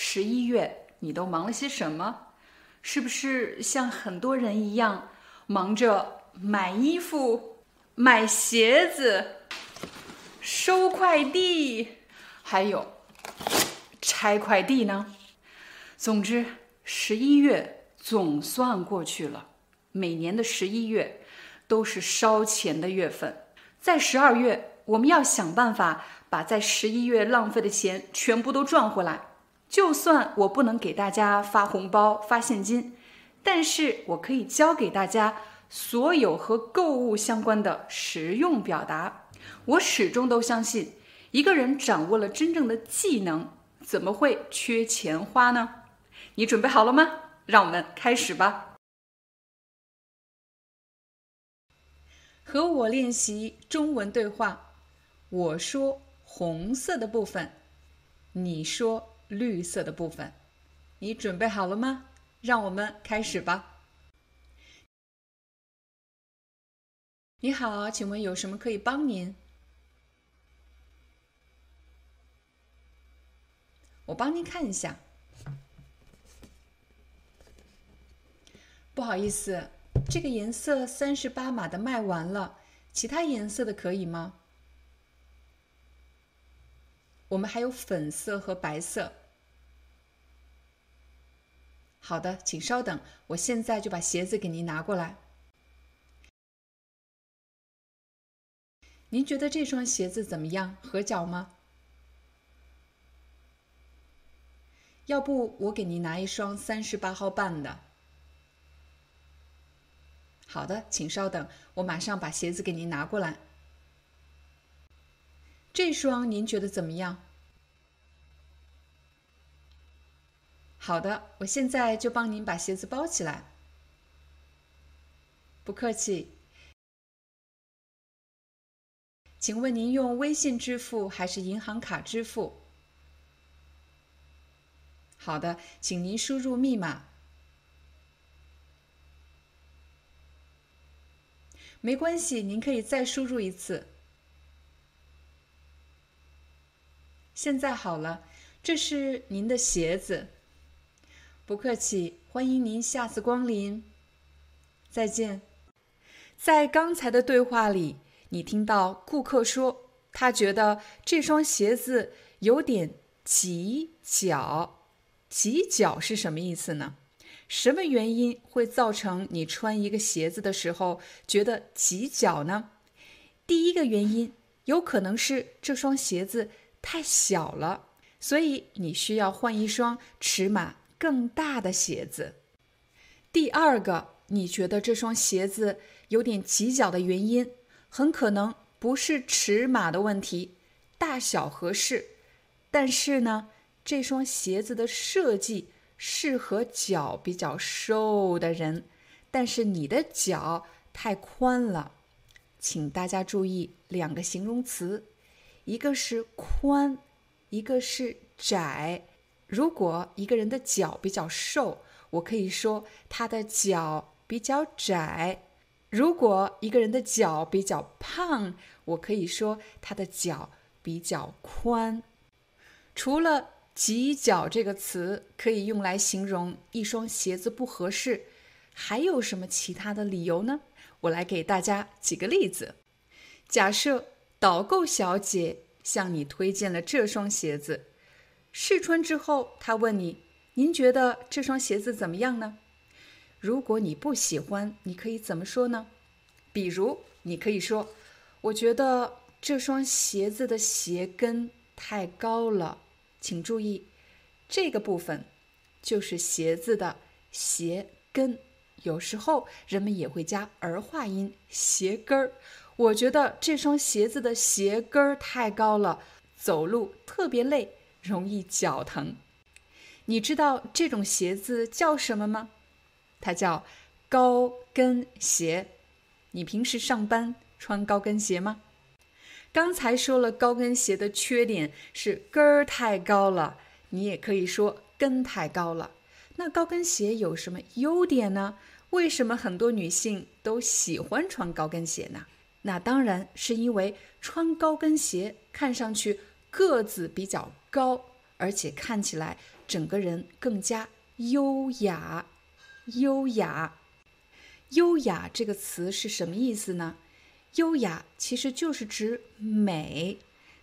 十一月，你都忙了些什么？是不是像很多人一样，忙着买衣服、买鞋子、收快递，还有拆快递呢？总之，十一月总算过去了。每年的十一月都是烧钱的月份，在十二月，我们要想办法把在十一月浪费的钱全部都赚回来。就算我不能给大家发红包、发现金，但是我可以教给大家所有和购物相关的实用表达。我始终都相信，一个人掌握了真正的技能，怎么会缺钱花呢？你准备好了吗？让我们开始吧。和我练习中文对话，我说红色的部分，你说。绿色的部分，你准备好了吗？让我们开始吧。你好，请问有什么可以帮您？我帮您看一下。不好意思，这个颜色三十八码的卖完了，其他颜色的可以吗？我们还有粉色和白色。好的，请稍等，我现在就把鞋子给您拿过来。您觉得这双鞋子怎么样？合脚吗？要不我给您拿一双三十八号半的。好的，请稍等，我马上把鞋子给您拿过来。这双您觉得怎么样？好的，我现在就帮您把鞋子包起来。不客气。请问您用微信支付还是银行卡支付？好的，请您输入密码。没关系，您可以再输入一次。现在好了，这是您的鞋子。不客气，欢迎您下次光临。再见。在刚才的对话里，你听到顾客说他觉得这双鞋子有点挤脚。挤脚是什么意思呢？什么原因会造成你穿一个鞋子的时候觉得挤脚呢？第一个原因有可能是这双鞋子太小了，所以你需要换一双尺码。更大的鞋子。第二个，你觉得这双鞋子有点挤脚的原因，很可能不是尺码的问题，大小合适。但是呢，这双鞋子的设计适合脚比较瘦的人，但是你的脚太宽了。请大家注意两个形容词，一个是宽，一个是窄。如果一个人的脚比较瘦，我可以说他的脚比较窄；如果一个人的脚比较胖，我可以说他的脚比较宽。除了“挤脚”这个词可以用来形容一双鞋子不合适，还有什么其他的理由呢？我来给大家几个例子。假设导购小姐向你推荐了这双鞋子。试穿之后，他问你：“您觉得这双鞋子怎么样呢？”如果你不喜欢，你可以怎么说呢？比如，你可以说：“我觉得这双鞋子的鞋跟太高了。”请注意，这个部分就是鞋子的鞋跟。有时候人们也会加儿化音“鞋跟儿”。我觉得这双鞋子的鞋跟儿太高了，走路特别累。容易脚疼。你知道这种鞋子叫什么吗？它叫高跟鞋。你平时上班穿高跟鞋吗？刚才说了高跟鞋的缺点是跟儿太高了，你也可以说跟太高了。那高跟鞋有什么优点呢？为什么很多女性都喜欢穿高跟鞋呢？那当然是因为穿高跟鞋看上去个子比较高，而且看起来整个人更加优雅。优雅，优雅这个词是什么意思呢？优雅其实就是指美，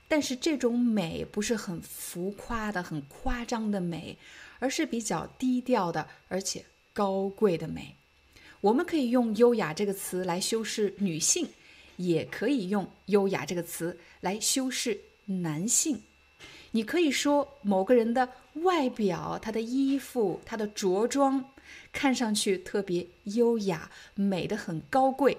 但是这种美不是很浮夸的、很夸张的美，而是比较低调的，而且高贵的美。我们可以用“优雅”这个词来修饰女性，也可以用“优雅”这个词来修饰男性。你可以说某个人的外表、他的衣服、他的着装看上去特别优雅，美得很高贵。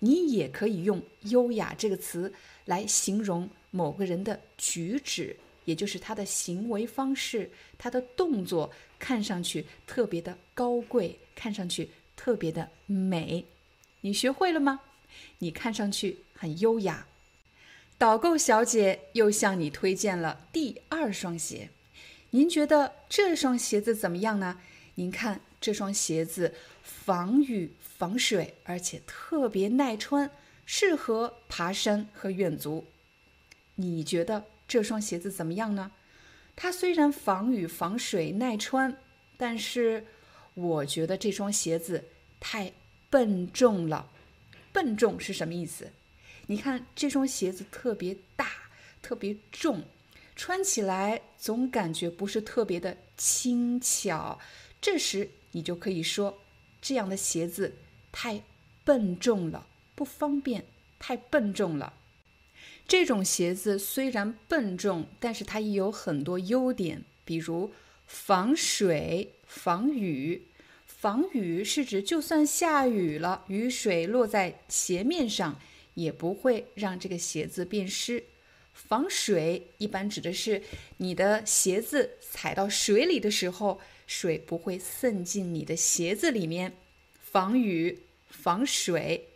你也可以用“优雅”这个词来形容某个人的举止，也就是他的行为方式、他的动作看上去特别的高贵，看上去。特别的美，你学会了吗？你看上去很优雅。导购小姐又向你推荐了第二双鞋，您觉得这双鞋子怎么样呢？您看这双鞋子防雨防水，而且特别耐穿，适合爬山和远足。你觉得这双鞋子怎么样呢？它虽然防雨防水耐穿，但是。我觉得这双鞋子太笨重了。笨重是什么意思？你看这双鞋子特别大，特别重，穿起来总感觉不是特别的轻巧。这时你就可以说，这样的鞋子太笨重了，不方便，太笨重了。这种鞋子虽然笨重，但是它也有很多优点，比如防水。防雨，防雨是指就算下雨了，雨水落在鞋面上也不会让这个鞋子变湿。防水一般指的是你的鞋子踩到水里的时候，水不会渗进你的鞋子里面。防雨、防水。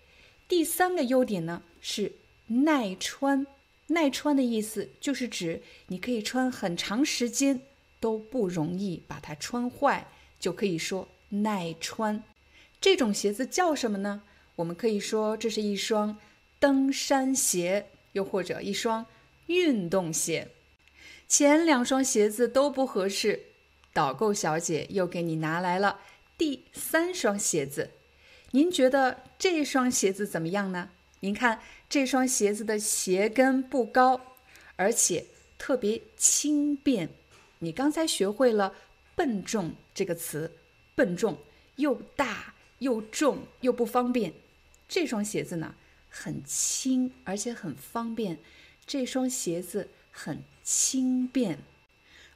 第三个优点呢是耐穿，耐穿的意思就是指你可以穿很长时间。都不容易把它穿坏，就可以说耐穿。这种鞋子叫什么呢？我们可以说这是一双登山鞋，又或者一双运动鞋。前两双鞋子都不合适，导购小姐又给你拿来了第三双鞋子。您觉得这双鞋子怎么样呢？您看这双鞋子的鞋跟不高，而且特别轻便。你刚才学会了“笨重”这个词，笨重又大又重又不方便。这双鞋子呢，很轻而且很方便。这双鞋子很轻便，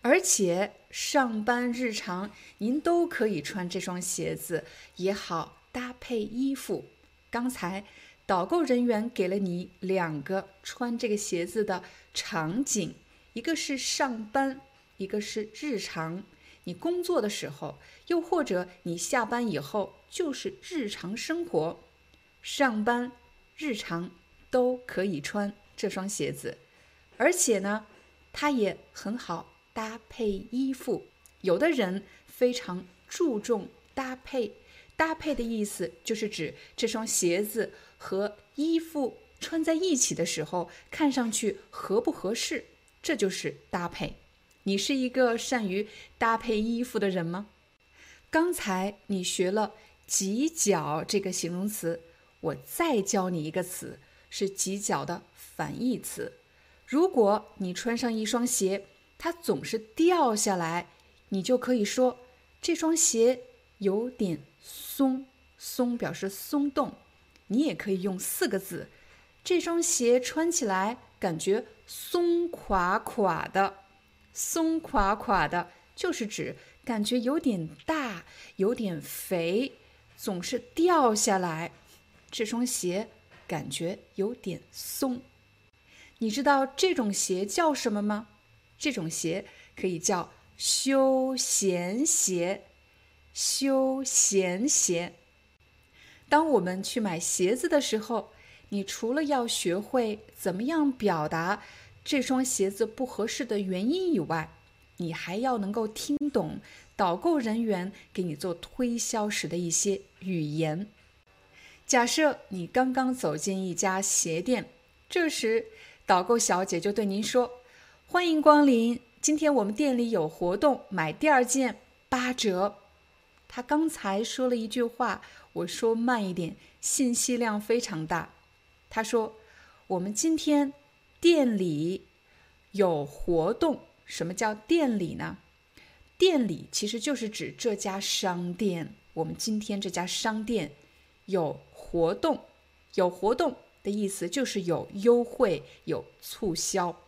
而且上班日常您都可以穿这双鞋子，也好搭配衣服。刚才导购人员给了你两个穿这个鞋子的场景，一个是上班。一个是日常，你工作的时候，又或者你下班以后，就是日常生活，上班、日常都可以穿这双鞋子，而且呢，它也很好搭配衣服。有的人非常注重搭配，搭配的意思就是指这双鞋子和衣服穿在一起的时候，看上去合不合适，这就是搭配。你是一个善于搭配衣服的人吗？刚才你学了“挤脚”这个形容词，我再教你一个词，是“挤脚”的反义词。如果你穿上一双鞋，它总是掉下来，你就可以说这双鞋有点松。松表示松动。你也可以用四个字：这双鞋穿起来感觉松垮垮的。松垮垮的，就是指感觉有点大，有点肥，总是掉下来。这双鞋感觉有点松。你知道这种鞋叫什么吗？这种鞋可以叫休闲鞋，休闲鞋。当我们去买鞋子的时候，你除了要学会怎么样表达这双鞋子不合适的原因以外，你还要能够听懂导购人员给你做推销时的一些语言。假设你刚刚走进一家鞋店，这时导购小姐就对您说：“欢迎光临，今天我们店里有活动，买第二件八折。”她刚才说了一句话，我说慢一点，信息量非常大。她说：“我们今天店里有活动。什么叫店里呢？店里其实就是指这家商店。我们今天这家商店有活动，有活动的意思就是有优惠、有促销。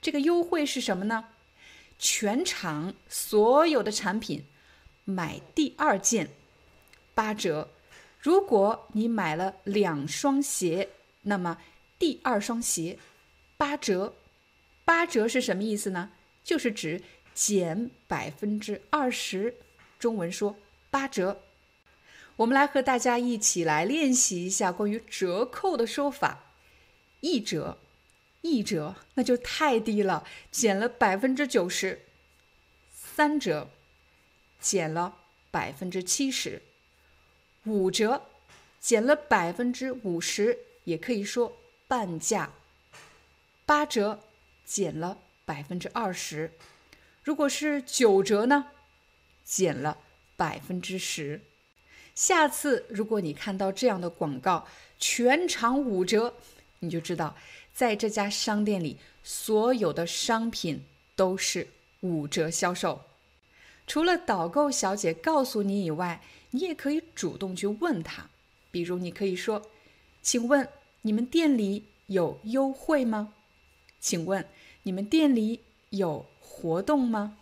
这个优惠是什么呢？全场所有的产品买第二件八折。如果你买了两双鞋，那么第二双鞋八折，八折是什么意思呢？就是指减百分之二十。中文说八折。我们来和大家一起来练习一下关于折扣的说法。一折，一折，那就太低了，减了百分之九十。三折，减了百分之七十。五折。减了百分之五十，也可以说半价。八折减了百分之二十，如果是九折呢？减了百分之十。下次如果你看到这样的广告，全场五折，你就知道在这家商店里所有的商品都是五折销售。除了导购小姐告诉你以外，你也可以主动去问她。比如，你可以说：“请问你们店里有优惠吗？”“请问你们店里有活动吗？”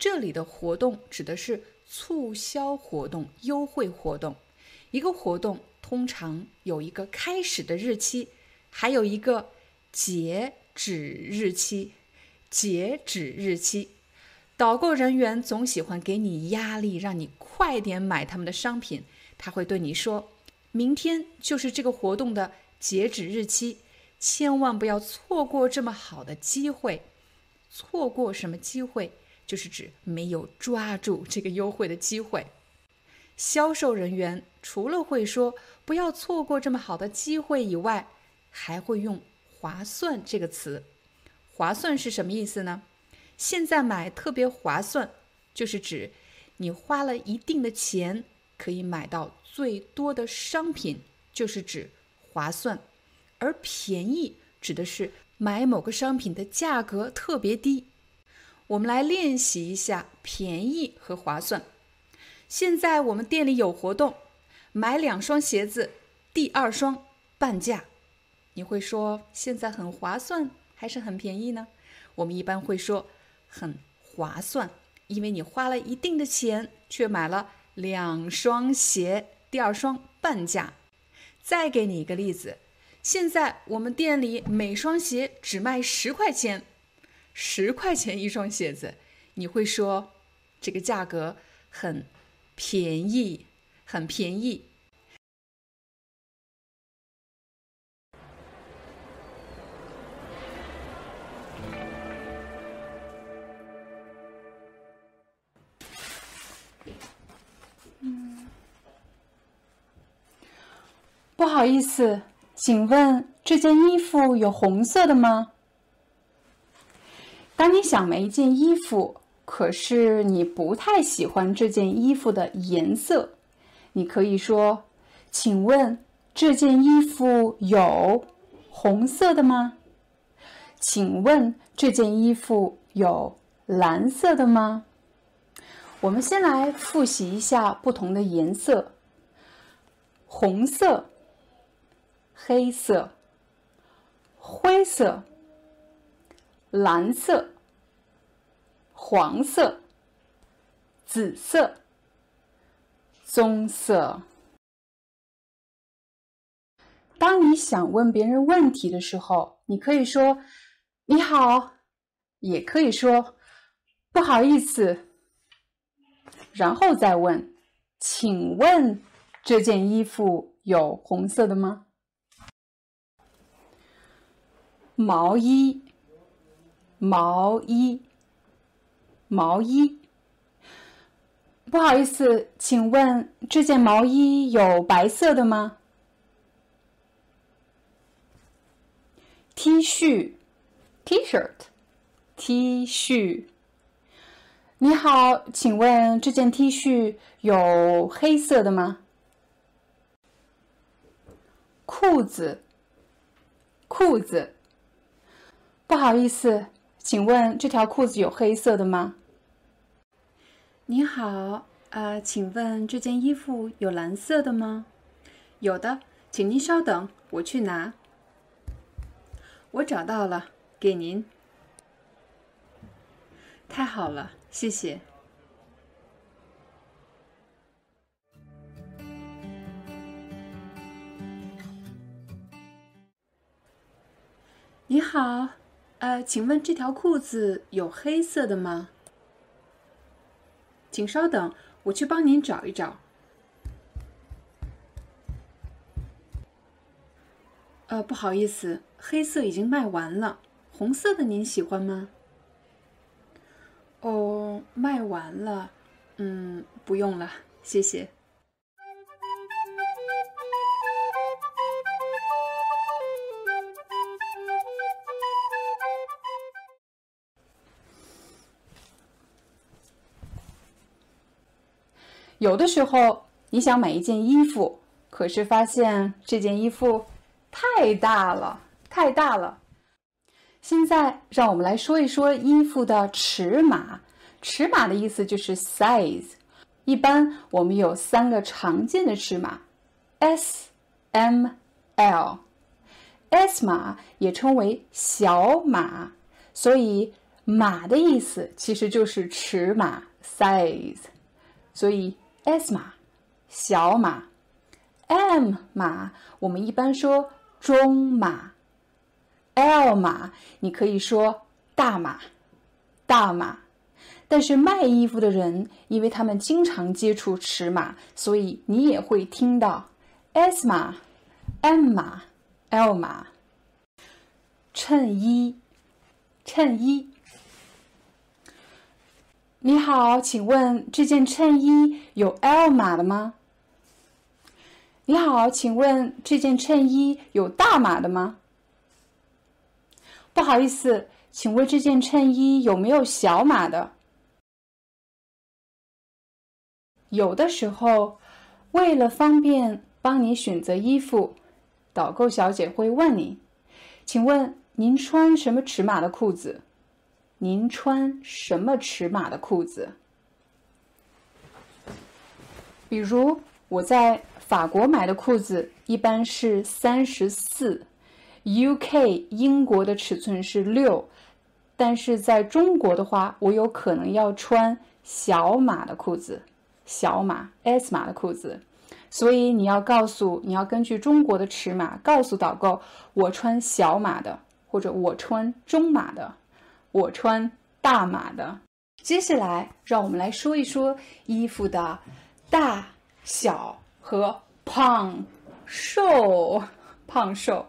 这里的活动指的是促销活动、优惠活动。一个活动通常有一个开始的日期，还有一个截止日期。截止日期，导购人员总喜欢给你压力，让你快点买他们的商品。他会对你说：“明天就是这个活动的截止日期，千万不要错过这么好的机会。错过什么机会？就是指没有抓住这个优惠的机会。”销售人员除了会说“不要错过这么好的机会”以外，还会用“划算”这个词。划算是什么意思呢？现在买特别划算，就是指你花了一定的钱。可以买到最多的商品，就是指划算；而便宜指的是买某个商品的价格特别低。我们来练习一下便宜和划算。现在我们店里有活动，买两双鞋子，第二双半价。你会说现在很划算还是很便宜呢？我们一般会说很划算，因为你花了一定的钱，却买了。两双鞋，第二双半价。再给你一个例子，现在我们店里每双鞋只卖十块钱，十块钱一双鞋子，你会说这个价格很便宜，很便宜。不好意思，请问这件衣服有红色的吗？当你想买一件衣服，可是你不太喜欢这件衣服的颜色，你可以说：“请问这件衣服有红色的吗？”“请问这件衣服有蓝色的吗？”我们先来复习一下不同的颜色：红色。黑色、灰色、蓝色、黄色、紫色、棕色。当你想问别人问题的时候，你可以说“你好”，也可以说“不好意思。然后再问，请问这件衣服有红色的吗？毛衣，毛衣，毛衣。不好意思，请问这件毛衣有白色的吗？T 恤，T-shirt，T 恤。你好，请问这件 T 恤有黑色的吗？裤子，裤子。不好意思，请问这条裤子有黑色的吗？你好，呃，请问这件衣服有蓝色的吗？有的，请您稍等，我去拿。我找到了，给您。太好了，谢谢。你好。呃，请问这条裤子有黑色的吗？请稍等，我去帮您找一找。呃，不好意思，黑色已经卖完了，红色的您喜欢吗？哦，卖完了，嗯，不用了，谢谢。有的时候，你想买一件衣服，可是发现这件衣服太大了，太大了。现在，让我们来说一说衣服的尺码。尺码的意思就是 size。一般我们有三个常见的尺码：S、M、L。S 码也称为小码，所以码的意思其实就是尺码 size。所以。S 码，小码；M 码，我们一般说中码；L 码，你可以说大码，大码。但是卖衣服的人，因为他们经常接触尺码，所以你也会听到 S 码、M 码、L 码。衬衣，衬衣。你好，请问这件衬衣有 L 码的吗？你好，请问这件衬衣有大码的吗？不好意思，请问这件衬衣有没有小码的？有的时候，为了方便帮你选择衣服，导购小姐会问你：“请问您穿什么尺码的裤子？”您穿什么尺码的裤子？比如我在法国买的裤子一般是三十四，UK 英国的尺寸是六，但是在中国的话，我有可能要穿小码的裤子，小码 S 码的裤子，所以你要告诉，你要根据中国的尺码告诉导购，我穿小码的，或者我穿中码的。我穿大码的。接下来，让我们来说一说衣服的大小和胖瘦。胖瘦，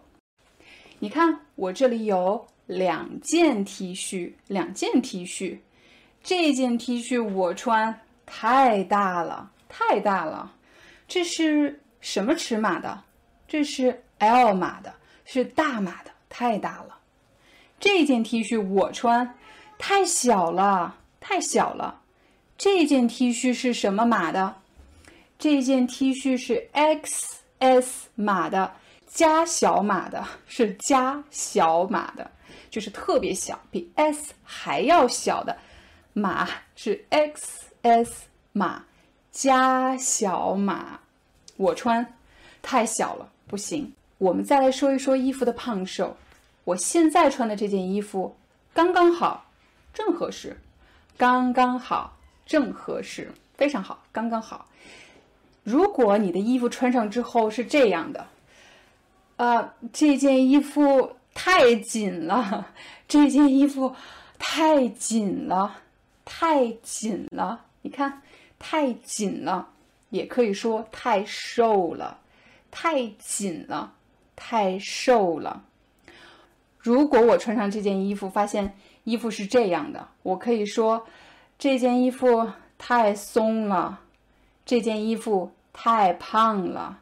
你看我这里有两件 T 恤，两件 T 恤。这件 T 恤我穿太大了，太大了。这是什么尺码的？这是 L 码的，是大码的，太大了。这件 T 恤我穿太小了，太小了。这件 T 恤是什么码的？这件 T 恤是 XS 码的，加小码的，是加小码的，就是特别小，比 S 还要小的码是 XS 码加小码。我穿太小了，不行。我们再来说一说衣服的胖瘦。我现在穿的这件衣服刚刚好，正合适，刚刚好，正合适，非常好，刚刚好。如果你的衣服穿上之后是这样的，啊，这件衣服太紧了，这件衣服太紧了，太紧了。你看，太紧了，也可以说太瘦了。太紧了，太瘦了。如果我穿上这件衣服，发现衣服是这样的，我可以说这件衣服太松了，这件衣服太胖了，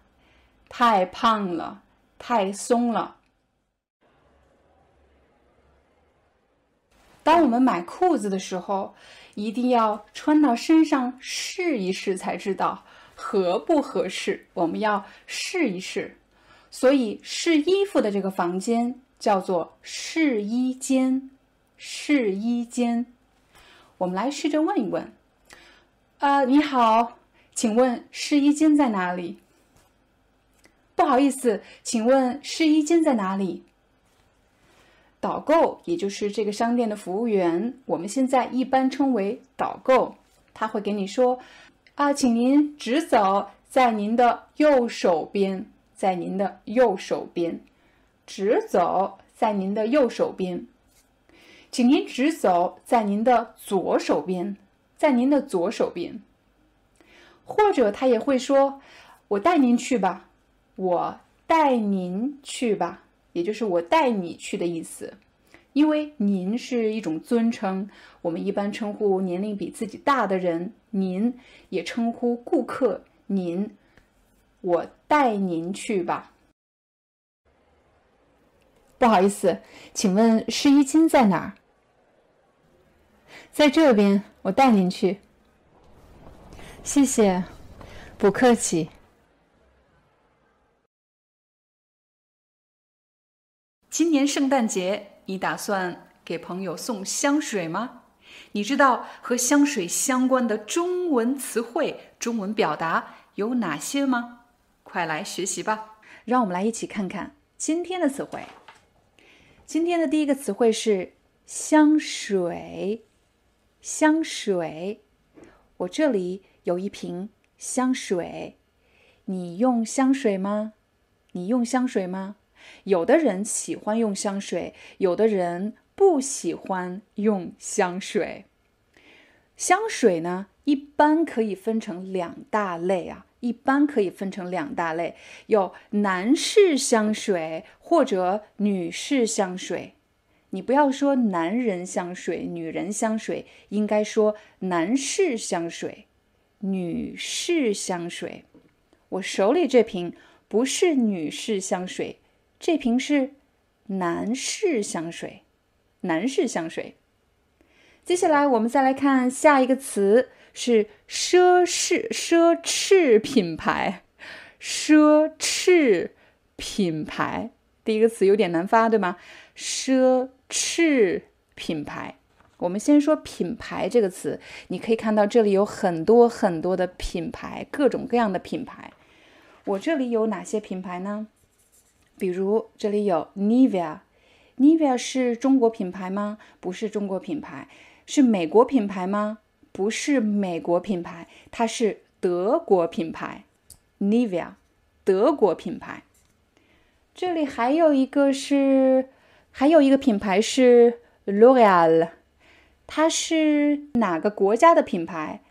太胖了，太松了。当我们买裤子的时候，一定要穿到身上试一试才知道合不合适。我们要试一试，所以试衣服的这个房间叫做试衣间。试衣间，我们来试着问一问。啊，你好，请问试衣间在哪里？不好意思，请问试衣间在哪里？导购，也就是这个商店的服务员，我们现在一般称为导购。他会给你说：“啊，请您直走，在您的右手边，在您的右手边，直走，在您的右手边，请您直走，在您的左手边，在您的左手边。”或者他也会说：“我带您去吧，我带您去吧。”也就是我带你去的意思，因为您是一种尊称，我们一般称呼年龄比自己大的人，您也称呼顾客您，我带您去吧。不好意思，请问试衣间在哪儿？在这边，我带您去。谢谢，不客气。今年圣诞节，你打算给朋友送香水吗？你知道和香水相关的中文词汇、中文表达有哪些吗？快来学习吧！让我们来一起看看今天的词汇。今天的第一个词汇是香水。香水，我这里有一瓶香水。你用香水吗？你用香水吗？有的人喜欢用香水，有的人不喜欢用香水。香水呢，一般可以分成两大类啊，一般可以分成两大类，有男士香水或者女士香水。你不要说男人香水、女人香水，应该说男士香水、女士香水。我手里这瓶不是女士香水。这瓶是男士香水，男士香水。接下来我们再来看下一个词是奢侈奢侈品牌，奢侈品牌。第一个词有点难发，对吗？奢侈品牌。我们先说品牌这个词，你可以看到这里有很多很多的品牌，各种各样的品牌。我这里有哪些品牌呢？比如这里有 Nivea，Nivea 是中国品牌吗？不是中国品牌，是美国品牌吗？不是美国品牌，它是德国品牌。Nivea，德国品牌。这里还有一个是，还有一个品牌是 L'Oreal，它是哪个国家的品牌？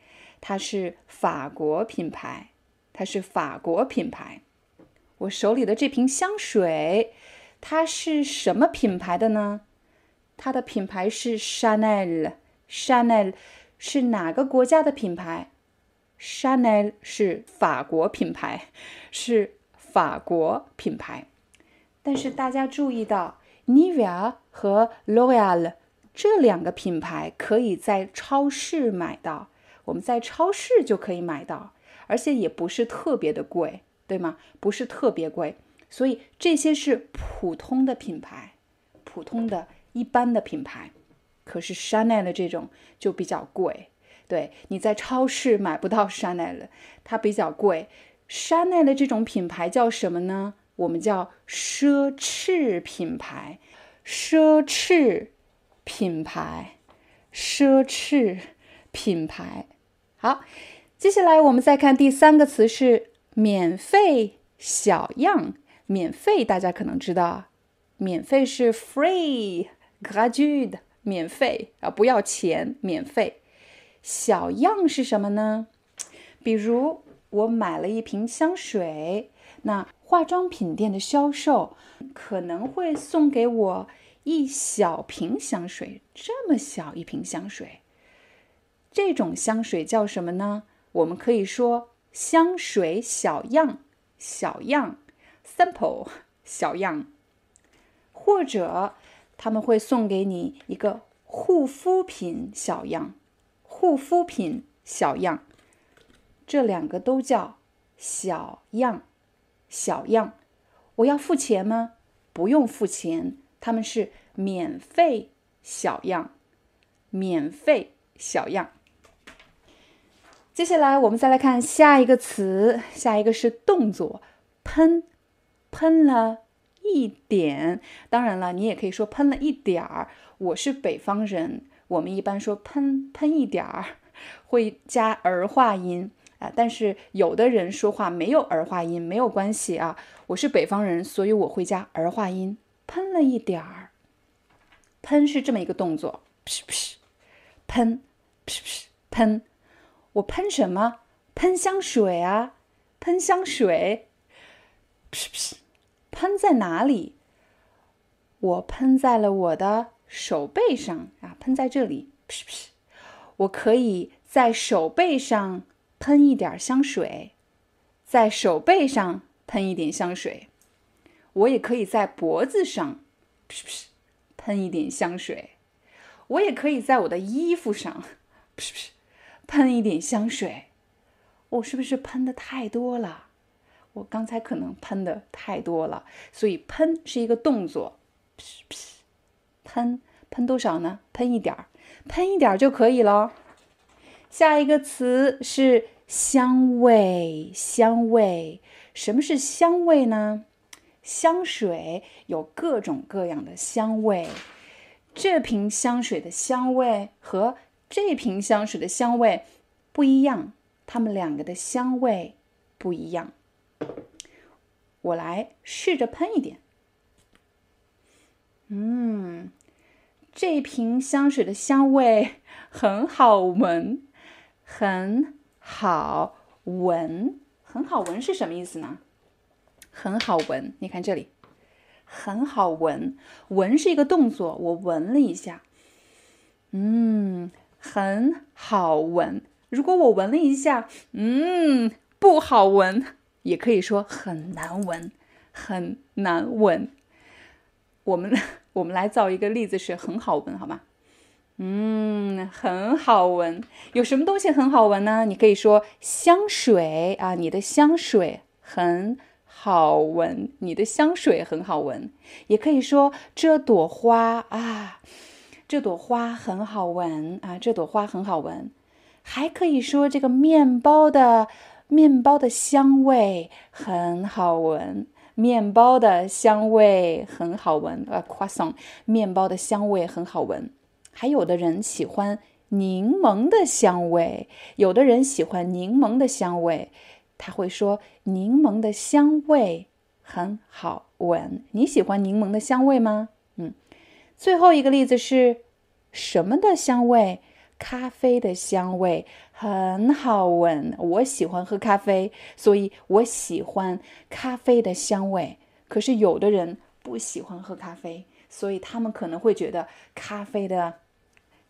它是法国品牌，它是法国品牌。我手里的这瓶香水，它是什么品牌的呢？它的品牌是 Chanel。Chanel 是哪个国家的品牌？Chanel 是法国品牌，是法国品牌。但是大家注意到，Nivea 和 L'Oreal 这两个品牌可以在超市买到，我们在超市就可以买到，而且也不是特别的贵。对吗？不是特别贵，所以这些是普通的品牌，普通的一般的品牌。可是 Chanel 的这种就比较贵，对，你在超市买不到 Chanel，它比较贵。Chanel 的这种品牌叫什么呢？我们叫奢侈品牌，奢侈品牌，奢侈品牌。好，接下来我们再看第三个词是。免费小样，免费大家可能知道，免费是 free，gratuit，免费啊，不要钱，免费。小样是什么呢？比如我买了一瓶香水，那化妆品店的销售可能会送给我一小瓶香水，这么小一瓶香水。这种香水叫什么呢？我们可以说香水小样，小样，sample 小样，或者他们会送给你一个护肤品小样，护肤品小样，这两个都叫小样，小样。我要付钱吗？不用付钱，他们是免费小样，免费小样。接下来我们再来看下一个词，下一个是动作，喷，喷了一点。当然了，你也可以说喷了一点儿。我是北方人，我们一般说喷喷一点儿，会加儿化音啊。但是有的人说话没有儿化音，没有关系啊。我是北方人，所以我会加儿化音，喷了一点儿。喷是这么一个动作，噗噗，喷，噗噗，喷。我喷什么？喷香水啊！喷香水，噗噗，喷在哪里？我喷在了我的手背上啊！喷在这里，噗噗。我可以在手背上喷一点香水，在手背上喷一点香水。我也可以在脖子上，噗噗，喷一点香水。我也可以在我的衣服上，噗噗。喷一点香水，我是不是喷的太多了？我刚才可能喷的太多了，所以喷是一个动作，喷喷多少呢？喷一点儿，喷一点儿就可以了。下一个词是香味，香味，什么是香味呢？香水有各种各样的香味，这瓶香水的香味和。这瓶香水的香味不一样，它们两个的香味不一样。我来试着喷一点。嗯，这瓶香水的香味很好闻，很好闻，很好闻是什么意思呢？很好闻，你看这里，很好闻。闻是一个动作，我闻了一下。嗯。很好闻。如果我闻了一下，嗯，不好闻，也可以说很难闻，很难闻。我们 我们来造一个例子，是很好闻，好吗？嗯，很好闻。有什么东西很好闻呢？你可以说香水啊，你的香水很好闻，你的香水很好闻。也可以说这朵花啊。这朵花很好闻啊！这朵花很好闻，还可以说这个面包的面包的香味很好闻，面包的香味很好闻。呃，croissant，面包的香味很好闻。还有的人喜欢柠檬的香味，有的人喜欢柠檬的香味，他会说柠檬的香味很好闻。你喜欢柠檬的香味吗？嗯。最后一个例子是什么的香味？咖啡的香味很好闻。我喜欢喝咖啡，所以我喜欢咖啡的香味。可是有的人不喜欢喝咖啡，所以他们可能会觉得咖啡的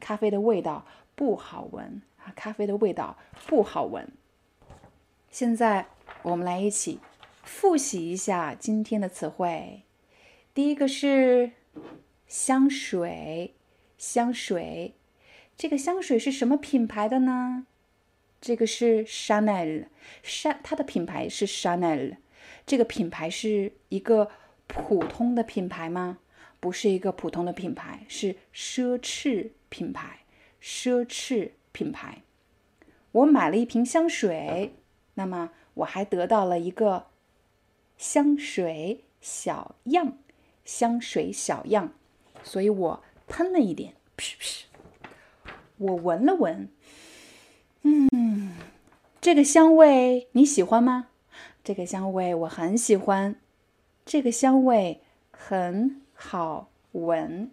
咖啡的味道不好闻啊，咖啡的味道不好闻。现在我们来一起复习一下今天的词汇。第一个是。香水，香水，这个香水是什么品牌的呢？这个是 Chanel，它的品牌是 Chanel，这个品牌是一个普通的品牌吗？不是一个普通的品牌，是奢侈品牌，奢侈品牌。我买了一瓶香水，那么我还得到了一个香水小样，香水小样。所以我喷了一点，噗噗。我闻了闻，嗯，这个香味你喜欢吗？这个香味我很喜欢，这个香味很好闻。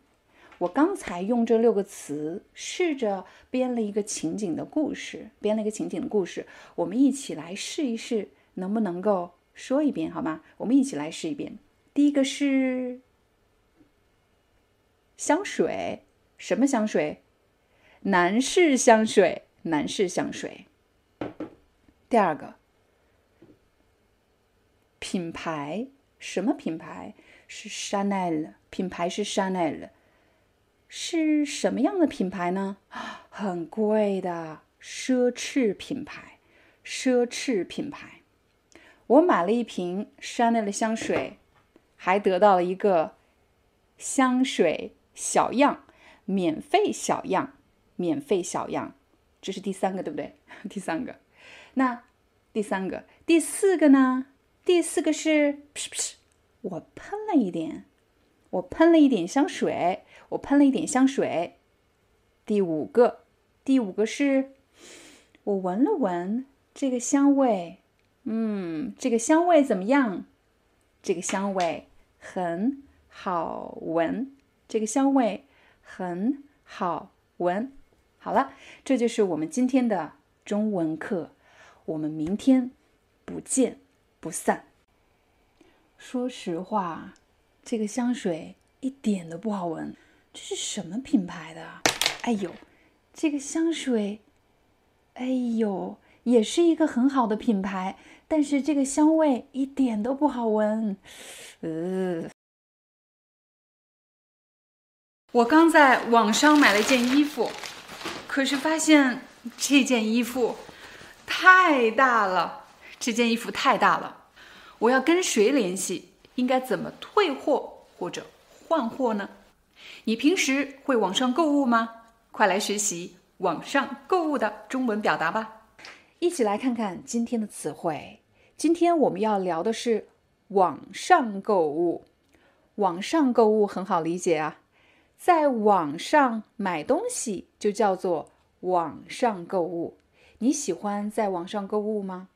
我刚才用这六个词，试着编了一个情景的故事，编了一个情景的故事。我们一起来试一试，能不能够说一遍，好吗？我们一起来试一遍。第一个是香水，什么香水？男士香水，男士香水。第二个品牌，什么品牌？是 Chanel，品牌是 Chanel。是什么样的品牌呢？很贵的奢侈品牌，奢侈品牌。我买了一瓶 Chanel 的香水，还得到了一个香水小样，免费小样，免费小样。这是第三个，对不对？第三个。那第三个，第四个呢？第四个是，我喷了一点，我喷了一点香水。我喷了一点香水。第五个，第五个是，我闻了闻这个香味，嗯，这个香味怎么样？这个香味很好闻，这个香味很好闻。好了，这就是我们今天的中文课，我们明天不见不散。说实话，这个香水一点都不好闻。这是什么品牌的？哎呦，这个香水，哎呦，也是一个很好的品牌，但是这个香味一点都不好闻。呃，我刚在网上买了一件衣服，可是发现这件衣服太大了，这件衣服太大了，我要跟谁联系？应该怎么退货或者换货呢？你平时会网上购物吗？快来学习网上购物的中文表达吧！一起来看看今天的词汇。今天我们要聊的是网上购物。网上购物很好理解啊，在网上买东西就叫做网上购物。你喜欢在网上购物吗？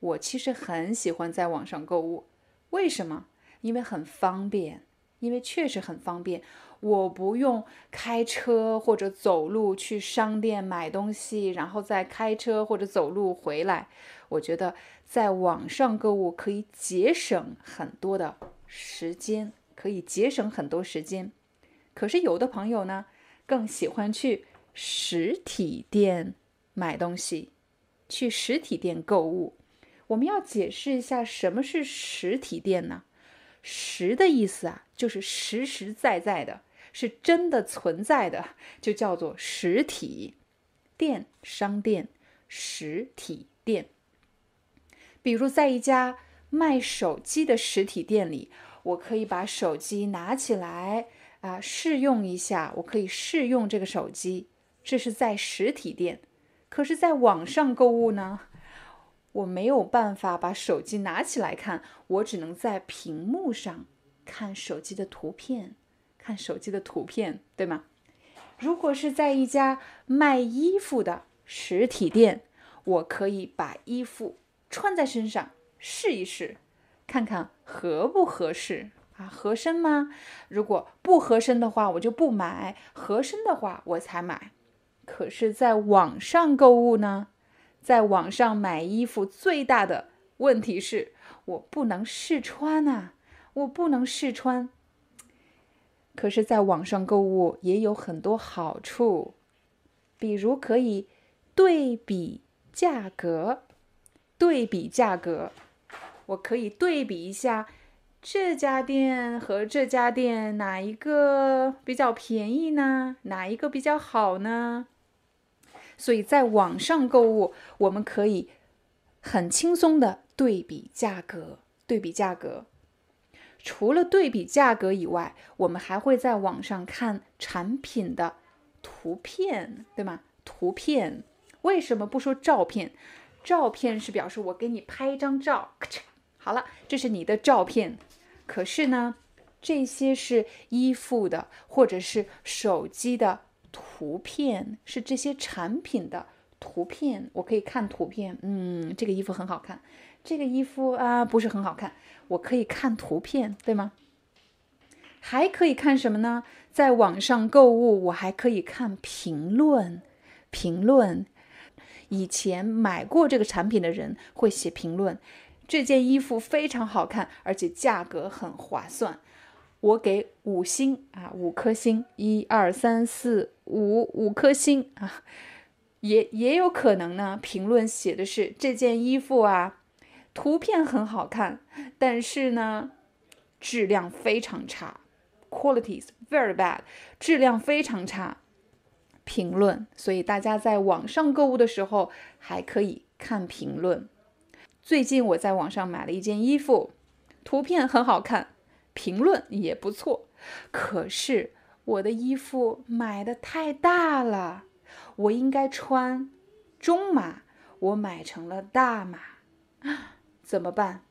我其实很喜欢在网上购物。为什么？因为很方便，因为确实很方便。我不用开车或者走路去商店买东西，然后再开车或者走路回来。我觉得在网上购物可以节省很多的时间，可以节省很多时间。可是有的朋友呢，更喜欢去实体店买东西，去实体店购物。我们要解释一下什么是实体店呢？实的意思啊，就是实实在在的。是真的存在的，就叫做实体店、商店、实体店。比如，在一家卖手机的实体店里，我可以把手机拿起来啊，试用一下。我可以试用这个手机，这是在实体店。可是，在网上购物呢，我没有办法把手机拿起来看，我只能在屏幕上看手机的图片。看手机的图片，对吗？如果是在一家卖衣服的实体店，我可以把衣服穿在身上试一试，看看合不合适合身吗？如果不合身的话，我就不买；合身的话，我才买。可是，在网上购物呢？在网上买衣服最大的问题是我不能试穿啊！我不能试穿。可是，在网上购物也有很多好处，比如可以对比价格，对比价格，我可以对比一下这家店和这家店哪一个比较便宜呢？哪一个比较好呢？所以在网上购物，我们可以很轻松的对比价格，对比价格。除了对比价格以外，我们还会在网上看产品的图片，对吗？图片为什么不说照片？照片是表示我给你拍一张照，咔嚓好了，这是你的照片。可是呢，这些是衣服的或者是手机的图片，是这些产品的图片。我可以看图片，嗯，这个衣服很好看。这个衣服啊不是很好看，我可以看图片，对吗？还可以看什么呢？在网上购物，我还可以看评论。评论，以前买过这个产品的人会写评论。这件衣服非常好看，而且价格很划算，我给五星啊，五颗星，一二三四五，五颗星啊。也也有可能呢，评论写的是这件衣服啊，图片很好看，但是呢，质量非常差，qualities very bad，质量非常差。评论，所以大家在网上购物的时候还可以看评论。最近我在网上买了一件衣服，图片很好看，评论也不错。可是我的衣服买的太大了，我应该穿中码，我买成了大码，怎么办？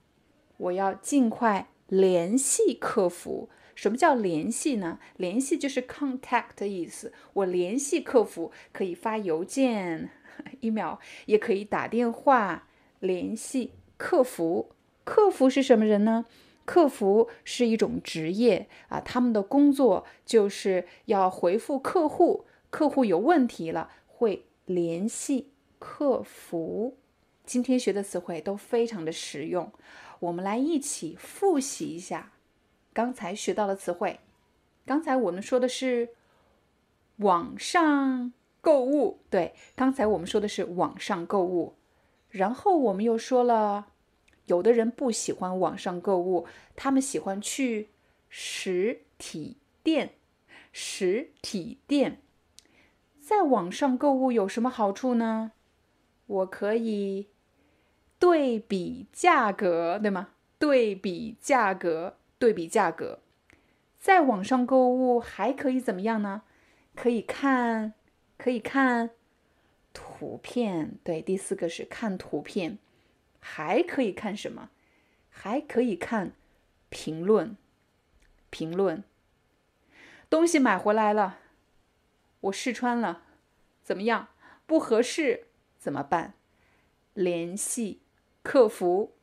我要尽快联系客服。什么叫联系呢？联系就是 contact 的意思。我联系客服，可以发邮件、email，也可以打电话。联系客服，客服是什么人呢？客服是一种职业啊，他们的工作就是要回复客户，客户有问题了会联系客服。今天学的词汇都非常的实用，我们来一起复习一下刚才学到的词汇。刚才我们说的是网上购物，对，刚才我们说的是网上购物。然后我们又说了，有的人不喜欢网上购物，他们喜欢去实体店。实体店在网上购物有什么好处呢？我可以对比价格，对吗？对比价格，对比价格。在网上购物还可以怎么样呢？可以看，可以看。图片对，第四个是看图片，还可以看什么？还可以看评论。评论，东西买回来了，我试穿了，怎么样？不合适怎么办？联系客服，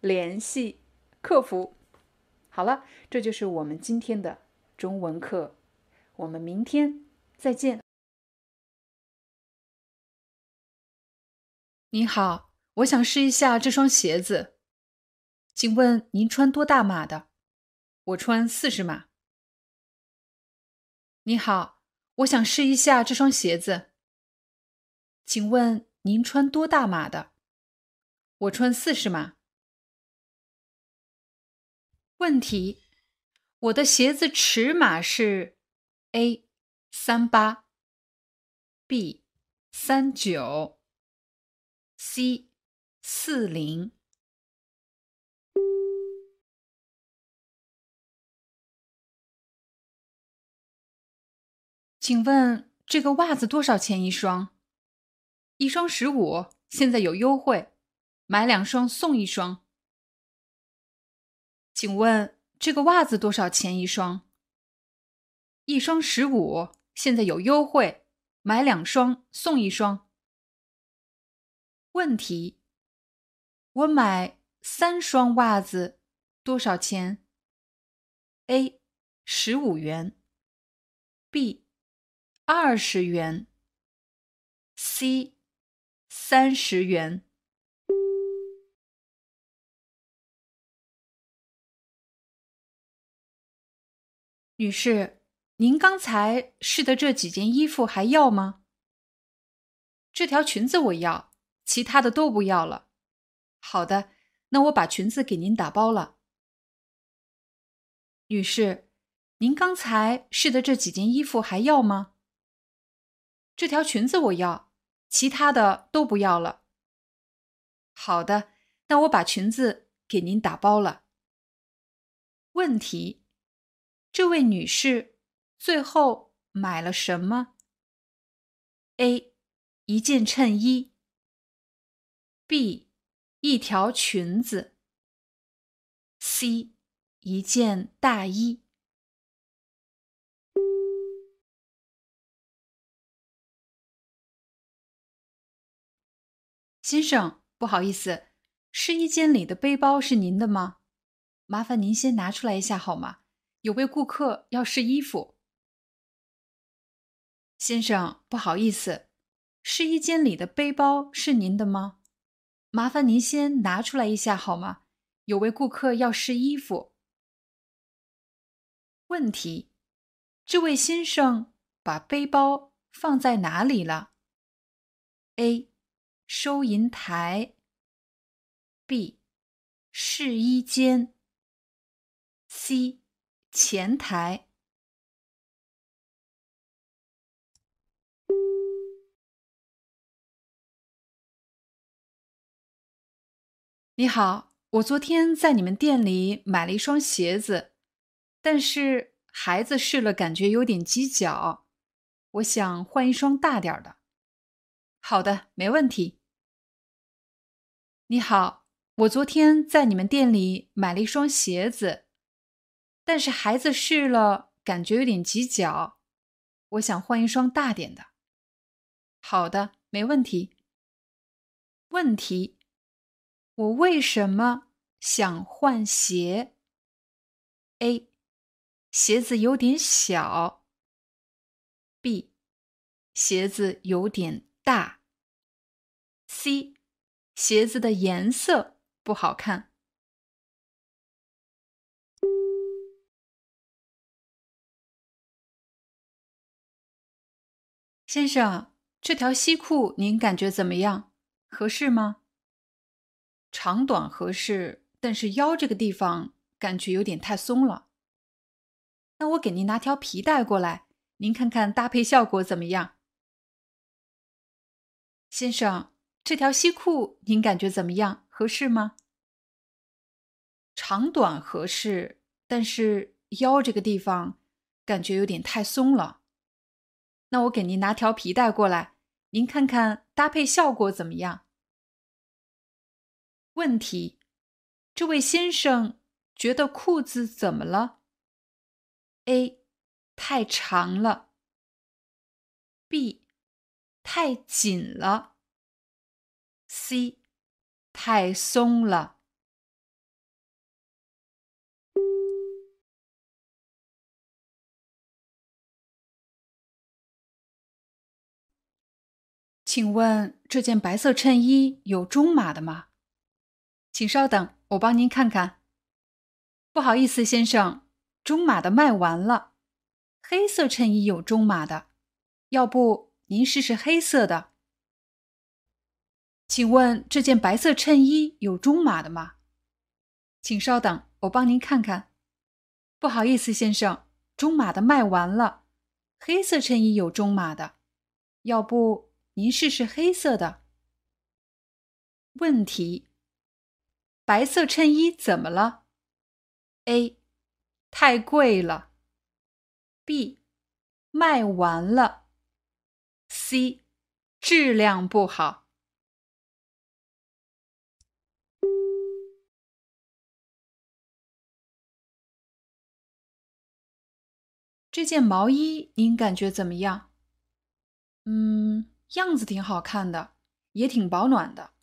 联系客服。好了，这就是我们今天的中文课，我们明天再见。你好，我想试一下这双鞋子，请问您穿多大码的？我穿四十码。你好，我想试一下这双鞋子，请问您穿多大码的？我穿四十码。问题：我的鞋子尺码是 A 三八，B 三九。C 四零，请问这个袜子多少钱一双？一双十五，现在有优惠，买两双送一双。请问这个袜子多少钱一双？一双十五，现在有优惠，买两双送一双。问题：我买三双袜子多少钱？A. 十五元，B. 二十元，C. 三十元。女士，您刚才试的这几件衣服还要吗？这条裙子我要。其他的都不要了。好的，那我把裙子给您打包了。女士，您刚才试的这几件衣服还要吗？这条裙子我要，其他的都不要了。好的，那我把裙子给您打包了。问题：这位女士最后买了什么？A. 一件衬衣。B 一条裙子，C 一件大衣。先生，不好意思，试衣间里的背包是您的吗？麻烦您先拿出来一下好吗？有位顾客要试衣服。先生，不好意思，试衣间里的背包是您的吗？麻烦您先拿出来一下好吗？有位顾客要试衣服。问题：这位先生把背包放在哪里了？A. 收银台。B. 试衣间。C. 前台。你好，我昨天在你们店里买了一双鞋子，但是孩子试了感觉有点挤脚，我想换一双大点的。好的，没问题。你好，我昨天在你们店里买了一双鞋子，但是孩子试了感觉有点挤脚，我想换一双大点的。好的，没问题。问题。我为什么想换鞋？A. 鞋子有点小。B. 鞋子有点大。C. 鞋子的颜色不好看。先生，这条西裤您感觉怎么样？合适吗？长短合适，但是腰这个地方感觉有点太松了。那我给您拿条皮带过来，您看看搭配效果怎么样？先生，这条西裤您感觉怎么样？合适吗？长短合适，但是腰这个地方感觉有点太松了。那我给您拿条皮带过来，您看看搭配效果怎么样？问题：这位先生觉得裤子怎么了？A. 太长了。B. 太紧了。C. 太松了。请问这件白色衬衣有中码的吗？请稍等，我帮您看看。不好意思，先生，中码的卖完了。黑色衬衣有中码的，要不您试试黑色的？请问这件白色衬衣有中码的吗？请稍等，我帮您看看。不好意思，先生，中码的卖完了。黑色衬衣有中码的，要不您试试黑色的？问题。白色衬衣怎么了？A. 太贵了。B. 卖完了。C. 质量不好。这件毛衣您感觉怎么样？嗯，样子挺好看的，也挺保暖的，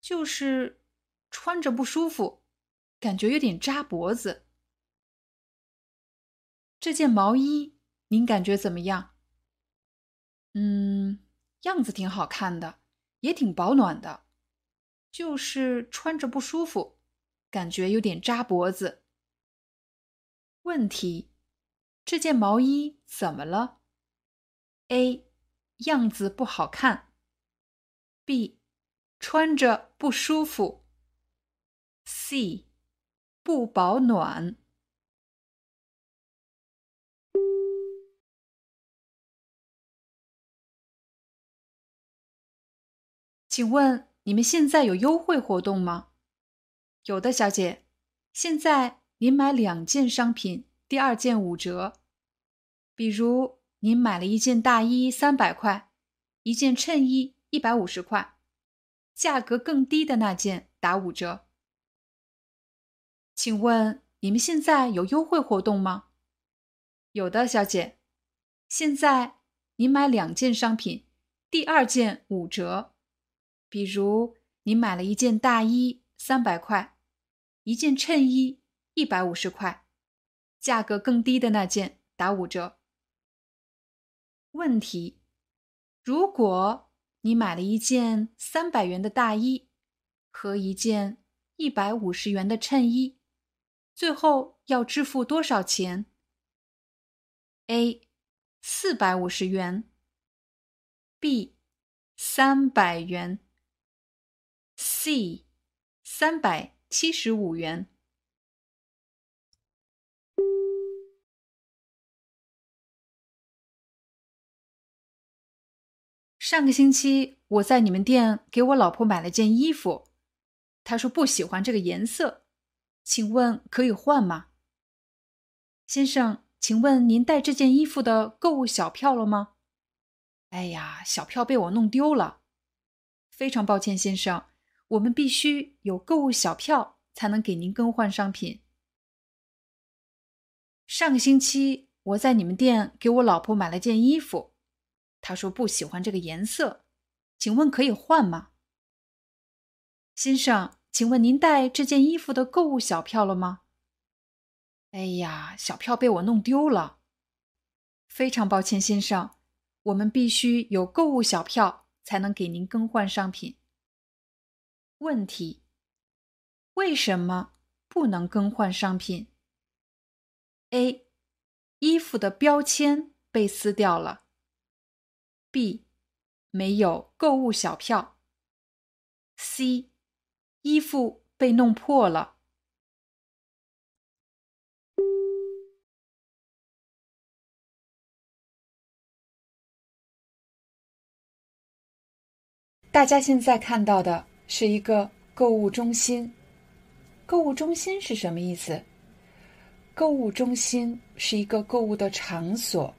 就是。穿着不舒服，感觉有点扎脖子。这件毛衣您感觉怎么样？嗯，样子挺好看的，也挺保暖的，就是穿着不舒服，感觉有点扎脖子。问题：这件毛衣怎么了？A. 样子不好看。B. 穿着不舒服。C，不保暖。请问你们现在有优惠活动吗？有的，小姐。现在您买两件商品，第二件五折。比如您买了一件大衣，三百块；一件衬衣，一百五十块。价格更低的那件打五折。请问你们现在有优惠活动吗？有的，小姐。现在您买两件商品，第二件五折。比如您买了一件大衣，三百块；一件衬衣，一百五十块。价格更低的那件打五折。问题：如果你买了一件三百元的大衣和一件一百五十元的衬衣，最后要支付多少钱？A. 四百五十元。B. 三百元。C. 三百七十五元。上个星期我在你们店给我老婆买了件衣服，她说不喜欢这个颜色，请问可以换吗？先生，请问您带这件衣服的购物小票了吗？哎呀，小票被我弄丢了，非常抱歉，先生，我们必须有购物小票才能给您更换商品。上个星期我在你们店给我老婆买了件衣服。她说不喜欢这个颜色，请问可以换吗？先生，请问您带这件衣服的购物小票了吗？哎呀，小票被我弄丢了，非常抱歉，先生，我们必须有购物小票才能给您更换商品。问题：为什么不能更换商品？A. 衣服的标签被撕掉了。B，没有购物小票。C，衣服被弄破了。大家现在看到的是一个购物中心。购物中心是什么意思？购物中心是一个购物的场所。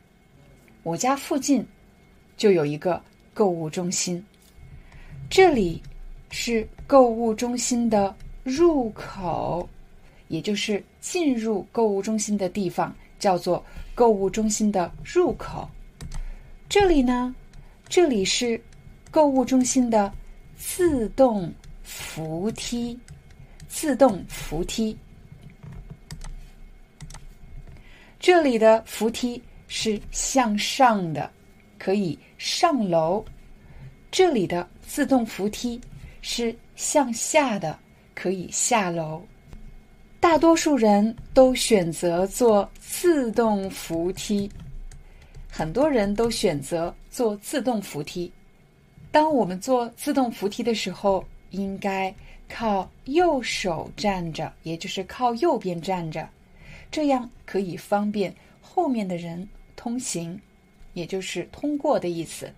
我家附近。就有一个购物中心，这里是购物中心的入口，也就是进入购物中心的地方，叫做购物中心的入口。这里呢，这里是购物中心的自动扶梯，自动扶梯。这里的扶梯是向上的。可以上楼，这里的自动扶梯是向下的，可以下楼。大多数人都选择坐自动扶梯，很多人都选择坐自动扶梯。当我们坐自动扶梯的时候，应该靠右手站着，也就是靠右边站着，这样可以方便后面的人通行。也就是通过的意思。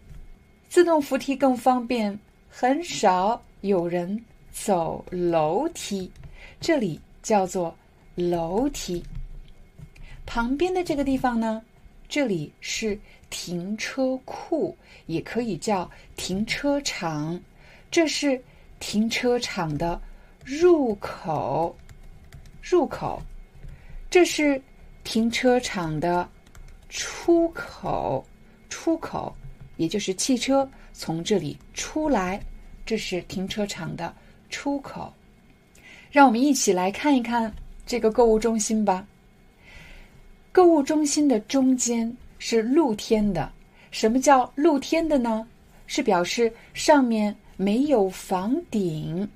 自动扶梯更方便，很少有人走楼梯，这里叫做楼梯。旁边的这个地方呢，这里是停车库，也可以叫停车场。这是停车场的入口，入口。这是停车场的。出口，出口，也就是汽车从这里出来，这是停车场的出口。让我们一起来看一看这个购物中心吧。购物中心的中间是露天的。什么叫露天的呢？是表示上面没有房顶，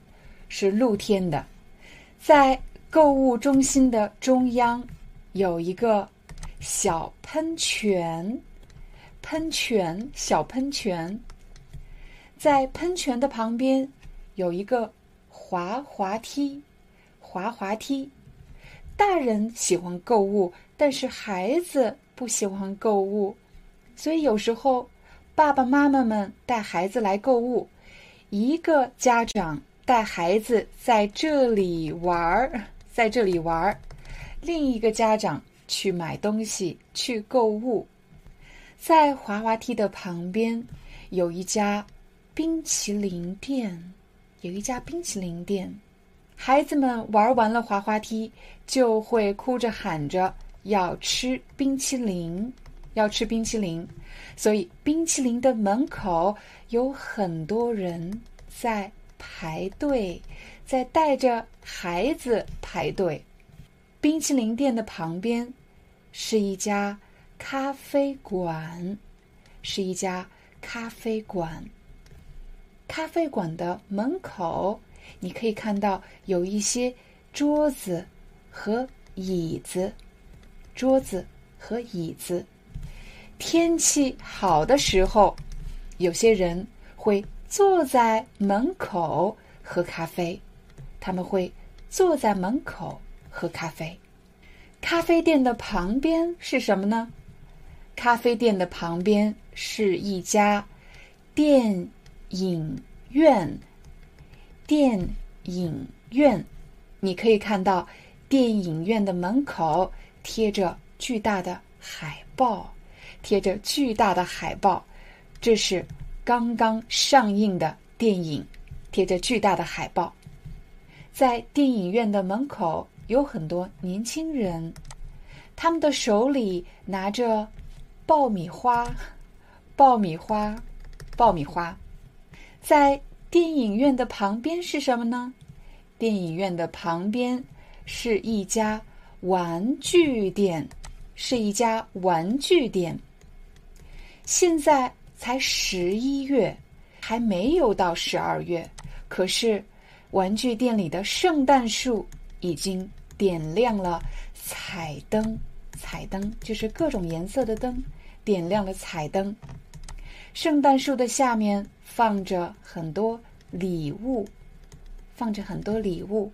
是露天的。在购物中心的中央有一个。小喷泉，喷泉，小喷泉，在喷泉的旁边有一个滑滑梯，滑滑梯。大人喜欢购物，但是孩子不喜欢购物，所以有时候爸爸妈妈们带孩子来购物，一个家长带孩子在这里玩儿，在这里玩儿，另一个家长。去买东西，去购物，在滑滑梯的旁边有一家冰淇淋店，有一家冰淇淋店。孩子们玩完了滑滑梯，就会哭着喊着要吃冰淇淋，要吃冰淇淋。所以，冰淇淋的门口有很多人在排队，在带着孩子排队。冰淇淋店的旁边。是一家咖啡馆，是一家咖啡馆。咖啡馆的门口，你可以看到有一些桌子和椅子，桌子和椅子。天气好的时候，有些人会坐在门口喝咖啡，他们会坐在门口喝咖啡。咖啡店的旁边是什么呢？咖啡店的旁边是一家电影院。电影院，你可以看到电影院的门口贴着巨大的海报。贴着巨大的海报，这是刚刚上映的电影。贴着巨大的海报，在电影院的门口有很多年轻人，他们的手里拿着爆米花，爆米花，爆米花。在电影院的旁边是什么呢？电影院的旁边是一家玩具店，是一家玩具店。现在才十一月，还没有到十二月。可是，玩具店里的圣诞树已经点亮了彩灯，彩灯就是各种颜色的灯，点亮了彩灯。圣诞树的下面放着很多礼物，放着很多礼物。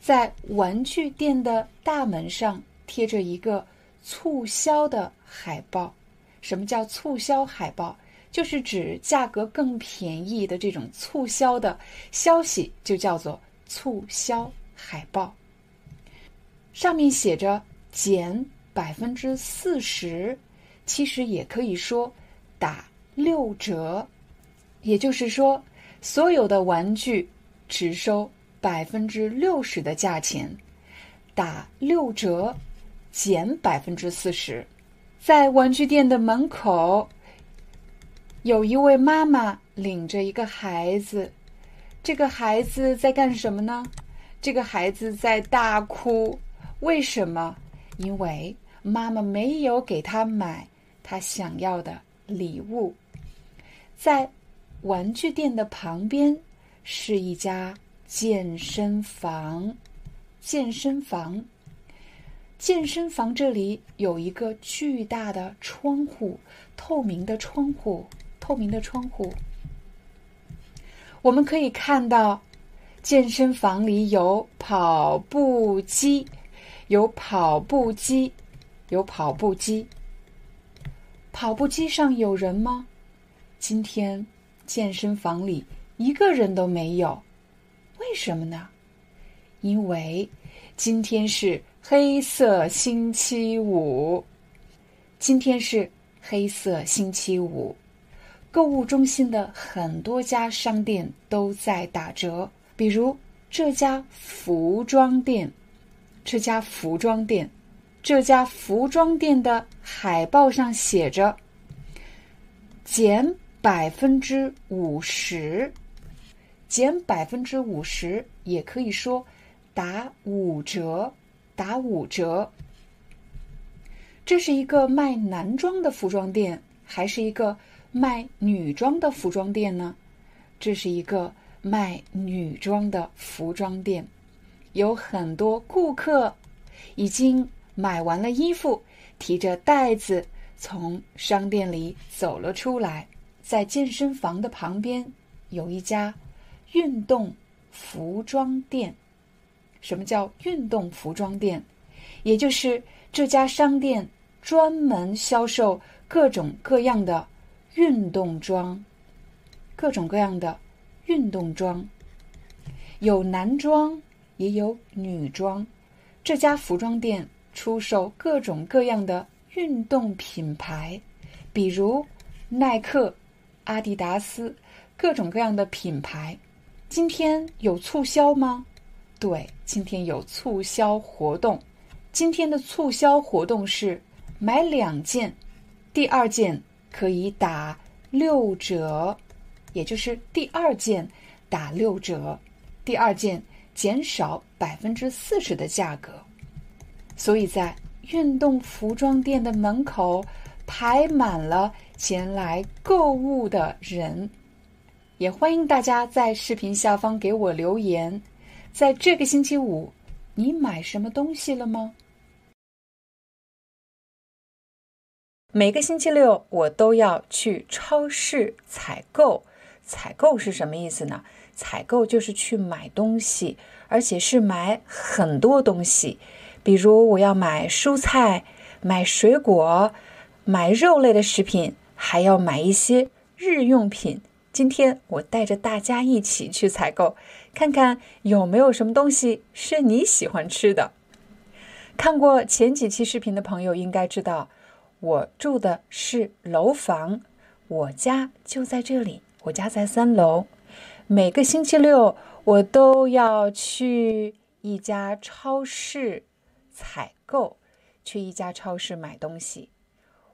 在玩具店的大门上贴着一个。促销的海报，什么叫促销海报？就是指价格更便宜的这种促销的消息，就叫做促销海报。上面写着减百分之四十，其实也可以说打六折，也就是说，所有的玩具只收百分之六十的价钱，打六折。减百分之四十，在玩具店的门口，有一位妈妈领着一个孩子。这个孩子在干什么呢？这个孩子在大哭。为什么？因为妈妈没有给他买他想要的礼物。在玩具店的旁边是一家健身房，健身房。健身房这里有一个巨大的窗户，透明的窗户，透明的窗户。我们可以看到，健身房里有跑步机，有跑步机，有跑步机。跑步机上有人吗？今天健身房里一个人都没有，为什么呢？因为今天是。黑色星期五，今天是黑色星期五。购物中心的很多家商店都在打折，比如这家服装店，这家服装店，这家服装店的海报上写着“减百分之五十”，减百分之五十，也可以说打五折。打五折。这是一个卖男装的服装店，还是一个卖女装的服装店呢？这是一个卖女装的服装店，有很多顾客已经买完了衣服，提着袋子从商店里走了出来。在健身房的旁边有一家运动服装店。什么叫运动服装店？也就是这家商店专门销售各种各样的运动装，各种各样的运动装，有男装也有女装。这家服装店出售各种各样的运动品牌，比如耐克、阿迪达斯，各种各样的品牌。今天有促销吗？对，今天有促销活动。今天的促销活动是买两件，第二件可以打六折，也就是第二件打六折，第二件减少百分之四十的价格。所以在运动服装店的门口排满了前来购物的人。也欢迎大家在视频下方给我留言，在这个星期五，你买什么东西了吗？每个星期六我都要去超市采购。采购是什么意思呢？采购就是去买东西，而且是买很多东西。比如我要买蔬菜、买水果、买肉类的食品，还要买一些日用品。今天我带着大家一起去采购，看看有没有什么东西是你喜欢吃的。看过前几期视频的朋友应该知道，我住的是楼房，我家就在这里，我家在三楼。每个星期六我都要去一家超市采购，去一家超市买东西。